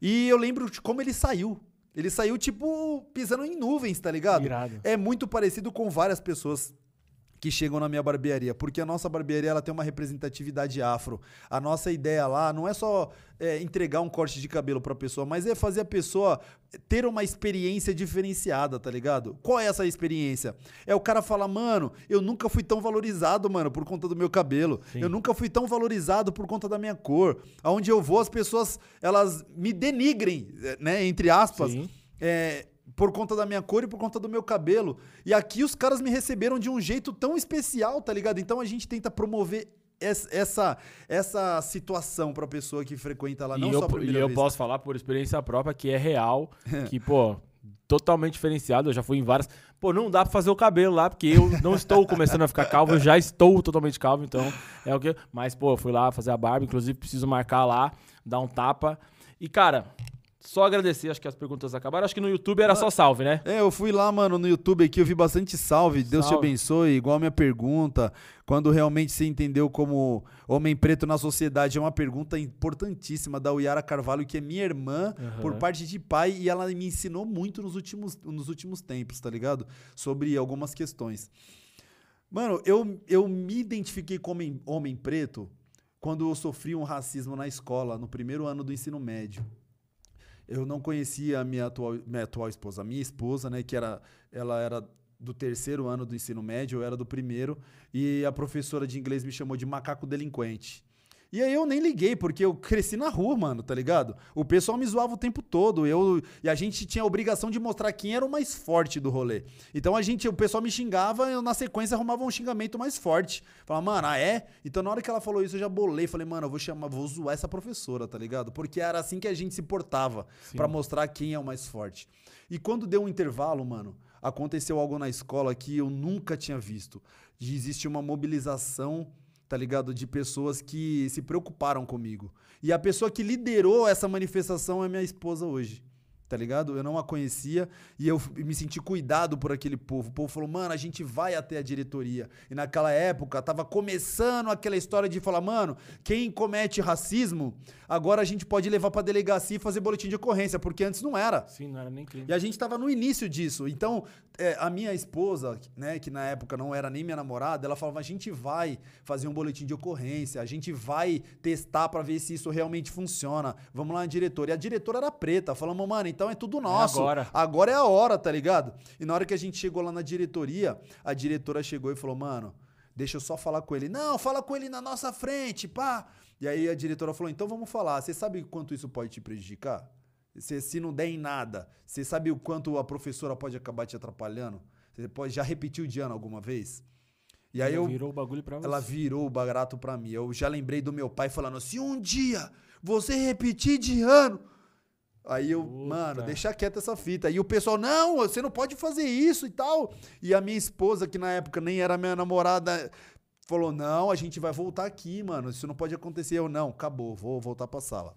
Speaker 2: E eu lembro de como ele saiu. Ele saiu tipo pisando em nuvens, tá ligado?
Speaker 1: Irado.
Speaker 2: É muito parecido com várias pessoas que chegam na minha barbearia, porque a nossa barbearia ela tem uma representatividade afro. A nossa ideia lá não é só é, entregar um corte de cabelo pra pessoa, mas é fazer a pessoa ter uma experiência diferenciada, tá ligado? Qual é essa experiência? É o cara falar, mano, eu nunca fui tão valorizado, mano, por conta do meu cabelo.
Speaker 1: Sim.
Speaker 2: Eu nunca fui tão valorizado por conta da minha cor. Aonde eu vou, as pessoas, elas me denigrem, né, entre aspas,
Speaker 1: Sim.
Speaker 2: é, por conta da minha cor e por conta do meu cabelo. E aqui os caras me receberam de um jeito tão especial, tá ligado? Então a gente tenta promover es- essa, essa situação pra pessoa que frequenta lá, não
Speaker 1: e
Speaker 2: só
Speaker 1: eu,
Speaker 2: a primeira
Speaker 1: e eu
Speaker 2: vez.
Speaker 1: posso falar por experiência própria que é real, que, pô, totalmente diferenciado. Eu já fui em várias. Pô, não dá pra fazer o cabelo lá, porque eu não estou começando a ficar calvo, eu já estou totalmente calvo, então é o que. Mas, pô, eu fui lá fazer a barba, inclusive preciso marcar lá, dar um tapa. E, cara, só agradecer, acho que as perguntas acabaram. Acho que no YouTube era só salve, né?
Speaker 2: É, eu fui lá, mano, no YouTube aqui, eu vi bastante salve, Deus te abençoe, igual a minha pergunta, quando realmente você entendeu como homem preto na sociedade, é uma pergunta importantíssima da Uyara Carvalho, que é minha irmã,
Speaker 1: Aham.
Speaker 2: por parte de pai, e ela me ensinou muito nos últimos, nos últimos tempos, tá ligado? Sobre algumas questões. Mano, eu, eu me identifiquei como homem, homem preto quando eu sofri um racismo na escola, no primeiro ano do ensino médio. Eu não conhecia a minha atual, minha atual esposa, a minha esposa, né, que era, ela era do terceiro ano do ensino médio, eu era do primeiro, e a professora de inglês me chamou de macaco delinquente. E aí eu nem liguei, porque eu cresci na rua, mano, tá ligado? O pessoal me zoava o tempo todo. Eu, e a gente tinha a obrigação de mostrar quem era o mais forte do rolê. Então a gente, o pessoal me xingava, eu na sequência arrumava um xingamento mais forte. Falava, mano, ah é? Então na hora que ela falou isso, eu já bolei. Falei, mano, eu vou chamar, vou zoar essa professora, tá ligado? Porque era assim que a gente se portava, pra mostrar quem é o mais forte. E quando deu um intervalo, mano, aconteceu algo na escola que eu nunca tinha visto. De existe uma mobilização tá ligado? De pessoas que se preocuparam comigo. E a pessoa que liderou essa manifestação é minha esposa hoje. Tá ligado? Eu não a conhecia e eu me senti cuidado por aquele povo. O povo falou, mano, a gente vai até a diretoria. E naquela época tava começando aquela história de falar, mano, quem comete racismo, agora a gente pode levar pra delegacia e fazer boletim de ocorrência, porque antes não era.
Speaker 1: Sim, não era nem crime.
Speaker 2: E a gente estava no início disso. Então, é, a minha esposa, né, que na época não era nem minha namorada, ela falava: a gente vai fazer um boletim de ocorrência, a gente vai testar para ver se isso realmente funciona. Vamos lá na diretora. E a diretora era preta. Falamos, mano, então é tudo nosso.
Speaker 1: agora.
Speaker 2: Agora é a hora, tá ligado? E na hora que a gente chegou lá na diretoria, a diretora chegou e falou: mano, deixa eu só falar com ele. Não, fala com ele na nossa frente, pá. E aí a diretora falou: então vamos falar. Você sabe quanto isso pode te prejudicar? Se, se não der em nada, você sabe o quanto a professora pode acabar te atrapalhando? Você pode já repetiu de ano alguma vez? E aí eu,
Speaker 1: Virou o bagulho pra você.
Speaker 2: ela virou o barato pra mim. Eu já lembrei do meu pai falando: se um dia você repetir de ano. Aí eu,
Speaker 1: Puta.
Speaker 2: mano, deixa quieta essa fita. E o pessoal, não, você não pode fazer isso e tal. E a minha esposa, que na época nem era minha namorada, falou: não, a gente vai voltar aqui, mano. Isso não pode acontecer. Eu, não, acabou, vou voltar pra sala.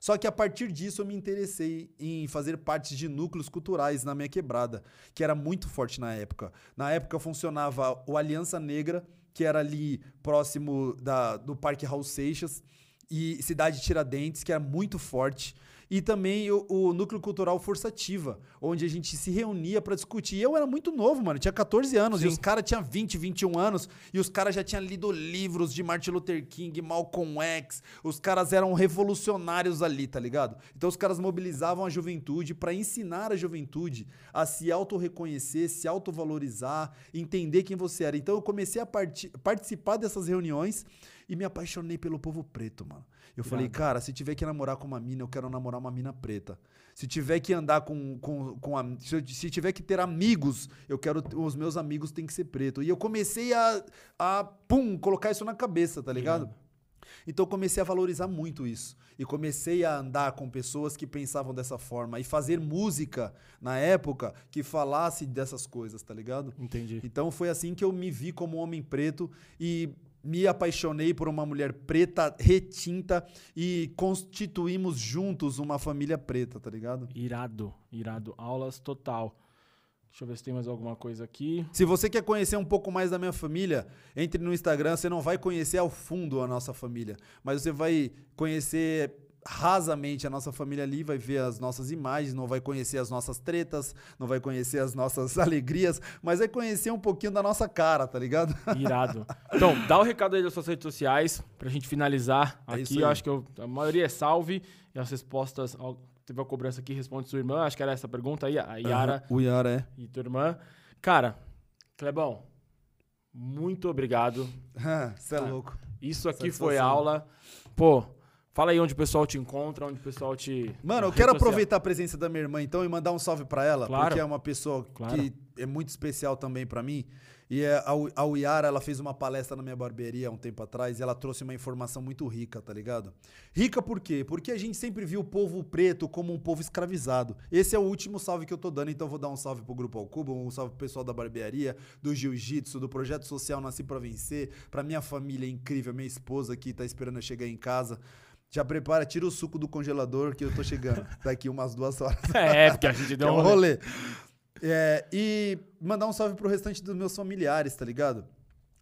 Speaker 2: Só que a partir disso eu me interessei em fazer parte de núcleos culturais na minha quebrada, que era muito forte na época. Na época funcionava o Aliança Negra, que era ali próximo da, do Parque Raul Seixas, e Cidade Tiradentes, que era muito forte. E também o, o Núcleo Cultural Força Ativa, onde a gente se reunia para discutir. E eu era muito novo, mano, tinha 14 anos,
Speaker 1: Sim.
Speaker 2: e os caras tinham 20, 21 anos, e os caras já tinham lido livros de Martin Luther King, Malcolm X, os caras eram revolucionários ali, tá ligado? Então os caras mobilizavam a juventude para ensinar a juventude a se auto-reconhecer, se autovalorizar, entender quem você era. Então eu comecei a parti- participar dessas reuniões e me apaixonei pelo povo preto, mano. Eu falei, cara, se tiver que namorar com uma mina, eu quero namorar uma mina preta. Se tiver que andar com. com, com a- se, se tiver que ter amigos, eu quero. Os meus amigos têm que ser preto. E eu comecei a. a pum, colocar isso na cabeça, tá ligado? Então eu comecei a valorizar muito isso. E comecei a andar com pessoas que pensavam dessa forma. E fazer música na época que falasse dessas coisas, tá ligado?
Speaker 1: Entendi.
Speaker 2: Então foi assim que eu me vi como um homem preto e me apaixonei por uma mulher preta, retinta e constituímos juntos uma família preta, tá ligado?
Speaker 1: Irado, irado. Aulas total. Deixa eu ver se tem mais alguma coisa aqui.
Speaker 2: Se você quer conhecer um pouco mais da minha família, entre no Instagram, você não vai conhecer ao fundo a nossa família, mas você vai conhecer rasamente a nossa família ali, vai ver as nossas imagens, não vai conhecer as nossas tretas, não vai conhecer as nossas alegrias, mas vai conhecer um pouquinho da nossa cara, tá ligado?
Speaker 1: Irado. Então, dá o recado aí das suas redes sociais pra gente finalizar.
Speaker 2: É
Speaker 1: aqui eu acho que eu- a maioria é salve e as respostas. ó, Teve a cobrança aqui, responde sua irmã. Acho que era essa a pergunta aí, a Yara
Speaker 2: O Yara é.
Speaker 1: e tua irmã. Cara, Clebão, muito obrigado.
Speaker 2: Você é
Speaker 1: Ah,
Speaker 2: louco.
Speaker 1: Isso aqui
Speaker 2: Satisfação.
Speaker 1: foi aula. Pô, fala aí onde o pessoal te encontra, onde o pessoal te.
Speaker 2: Mano, eu quero
Speaker 1: social.
Speaker 2: aproveitar a presença da minha irmã então e mandar um salve pra ela,
Speaker 1: Claro.
Speaker 2: porque é uma pessoa
Speaker 1: Claro.
Speaker 2: que é muito especial também pra mim. E é, a, U- a Uyara, ela fez uma palestra na minha barbearia há um tempo atrás e ela trouxe uma informação muito rica, tá ligado? Rica por quê? Porque a gente sempre viu o povo preto como um povo escravizado. Esse é o último salve que eu tô dando, então vou dar um salve pro Grupo Alcuba, um salve pro pessoal da barbearia, do jiu-jitsu, do projeto social Nasci Pra Vencer, pra minha família incrível, minha esposa que tá esperando eu chegar em casa. Já prepara, tira o suco do congelador que eu tô chegando daqui umas duas horas.
Speaker 1: É, porque a gente deu
Speaker 2: é
Speaker 1: um rolê.
Speaker 2: rolê. É, e mandar um salve pro restante dos meus familiares, tá ligado?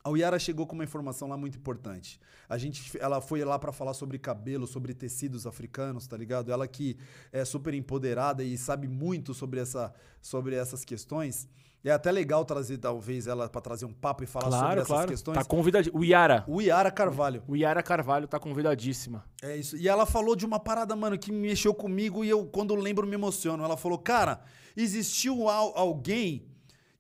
Speaker 2: A Uyara chegou com uma informação lá muito importante. A gente, ela foi lá pra falar sobre cabelo, sobre tecidos africanos, tá ligado? Ela que é super empoderada e sabe muito sobre, essa, sobre essas questões. É até legal trazer, talvez, ela pra trazer um papo e falar sobre
Speaker 1: Claro,
Speaker 2: essas
Speaker 1: claro.
Speaker 2: questões.
Speaker 1: Tá convidadíssima. O Yara.
Speaker 2: O Yara Carvalho.
Speaker 1: O Yara Carvalho tá convidadíssima.
Speaker 2: É isso. E ela falou de uma parada, mano, que mexeu comigo e eu, quando lembro, me emociono. Ela falou, cara, existiu al- alguém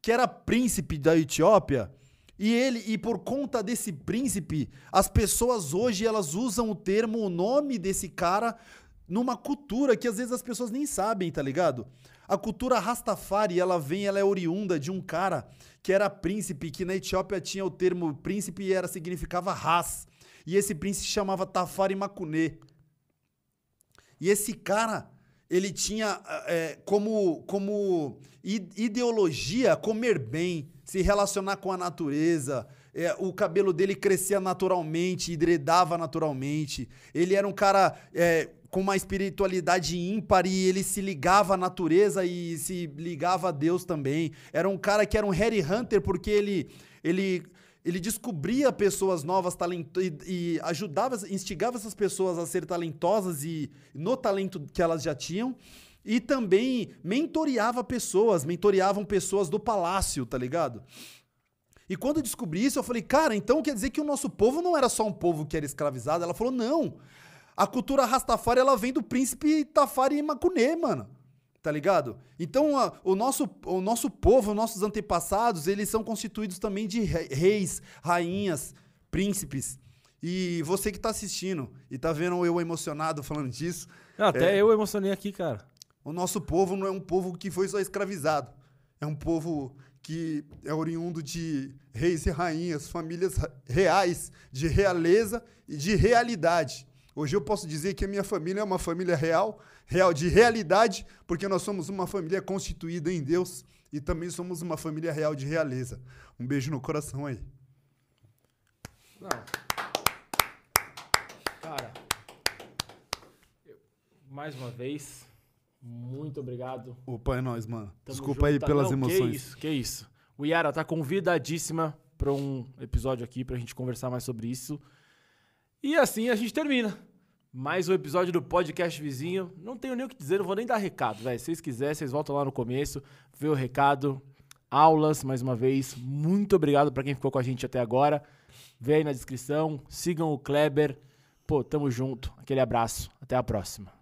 Speaker 2: que era príncipe da Etiópia e ele, e por conta desse príncipe, as pessoas hoje elas usam o termo, o nome desse cara numa cultura que às vezes as pessoas nem sabem, tá ligado? A cultura Rastafari, ela vem, ela é oriunda de um cara que era príncipe, que na Etiópia tinha o termo príncipe e era significava Ras. E esse príncipe chamava Tafari Makune. E esse cara, ele tinha é, como, como ideologia comer bem, se relacionar com a natureza. É, o cabelo dele crescia naturalmente, hidredava naturalmente. Ele era um cara é, com uma espiritualidade ímpar e ele se ligava à natureza e se ligava a Deus também. Era um cara que era um Harry Hunter porque ele, ele ele descobria pessoas novas talento e, e ajudava, instigava essas pessoas a ser talentosas e no talento que elas já tinham. E também mentoreava pessoas, mentoreavam pessoas do palácio, tá ligado? E quando eu descobri isso, eu falei, cara, então quer dizer que o nosso povo não era só um povo que era escravizado? Ela falou, não. A cultura Rastafari, ela vem do príncipe Tafari Makune, mano. Tá ligado? Então, a- o, nosso, o nosso povo, nossos antepassados, eles são constituídos também de re- reis, rainhas, príncipes. E você que tá assistindo e tá vendo eu emocionado falando disso,
Speaker 1: até
Speaker 2: É.
Speaker 1: eu emocionei aqui, cara.
Speaker 2: o nosso povo não é um povo que foi só escravizado. É um povo que é oriundo de reis e rainhas, famílias reais, de realeza e de realidade. Hoje eu posso dizer que a minha família é uma família real, real de realidade, porque nós somos uma família constituída em Deus e também somos uma família real de realeza. Um beijo no coração aí.
Speaker 1: Não. Cara, eu- mais uma vez, muito obrigado.
Speaker 2: Opa, é nóis, mano.
Speaker 1: Tamo
Speaker 2: Desculpa aí
Speaker 1: junto, tá?
Speaker 2: pelas
Speaker 1: Não,
Speaker 2: emoções.
Speaker 1: Que isso, que isso. O Yara tá convidadíssima para um episódio aqui pra gente conversar mais sobre isso. E assim a gente termina. Mais um episódio do podcast vizinho. Não tenho nem o que dizer, não vou nem dar recado, velho. Se vocês quiserem, vocês voltam lá no começo, vê o recado. Aulas, mais uma vez. Muito obrigado para quem ficou com a gente até agora. Vê aí na descrição. Sigam o Kleber. Pô, tamo junto. Aquele abraço. Até a próxima.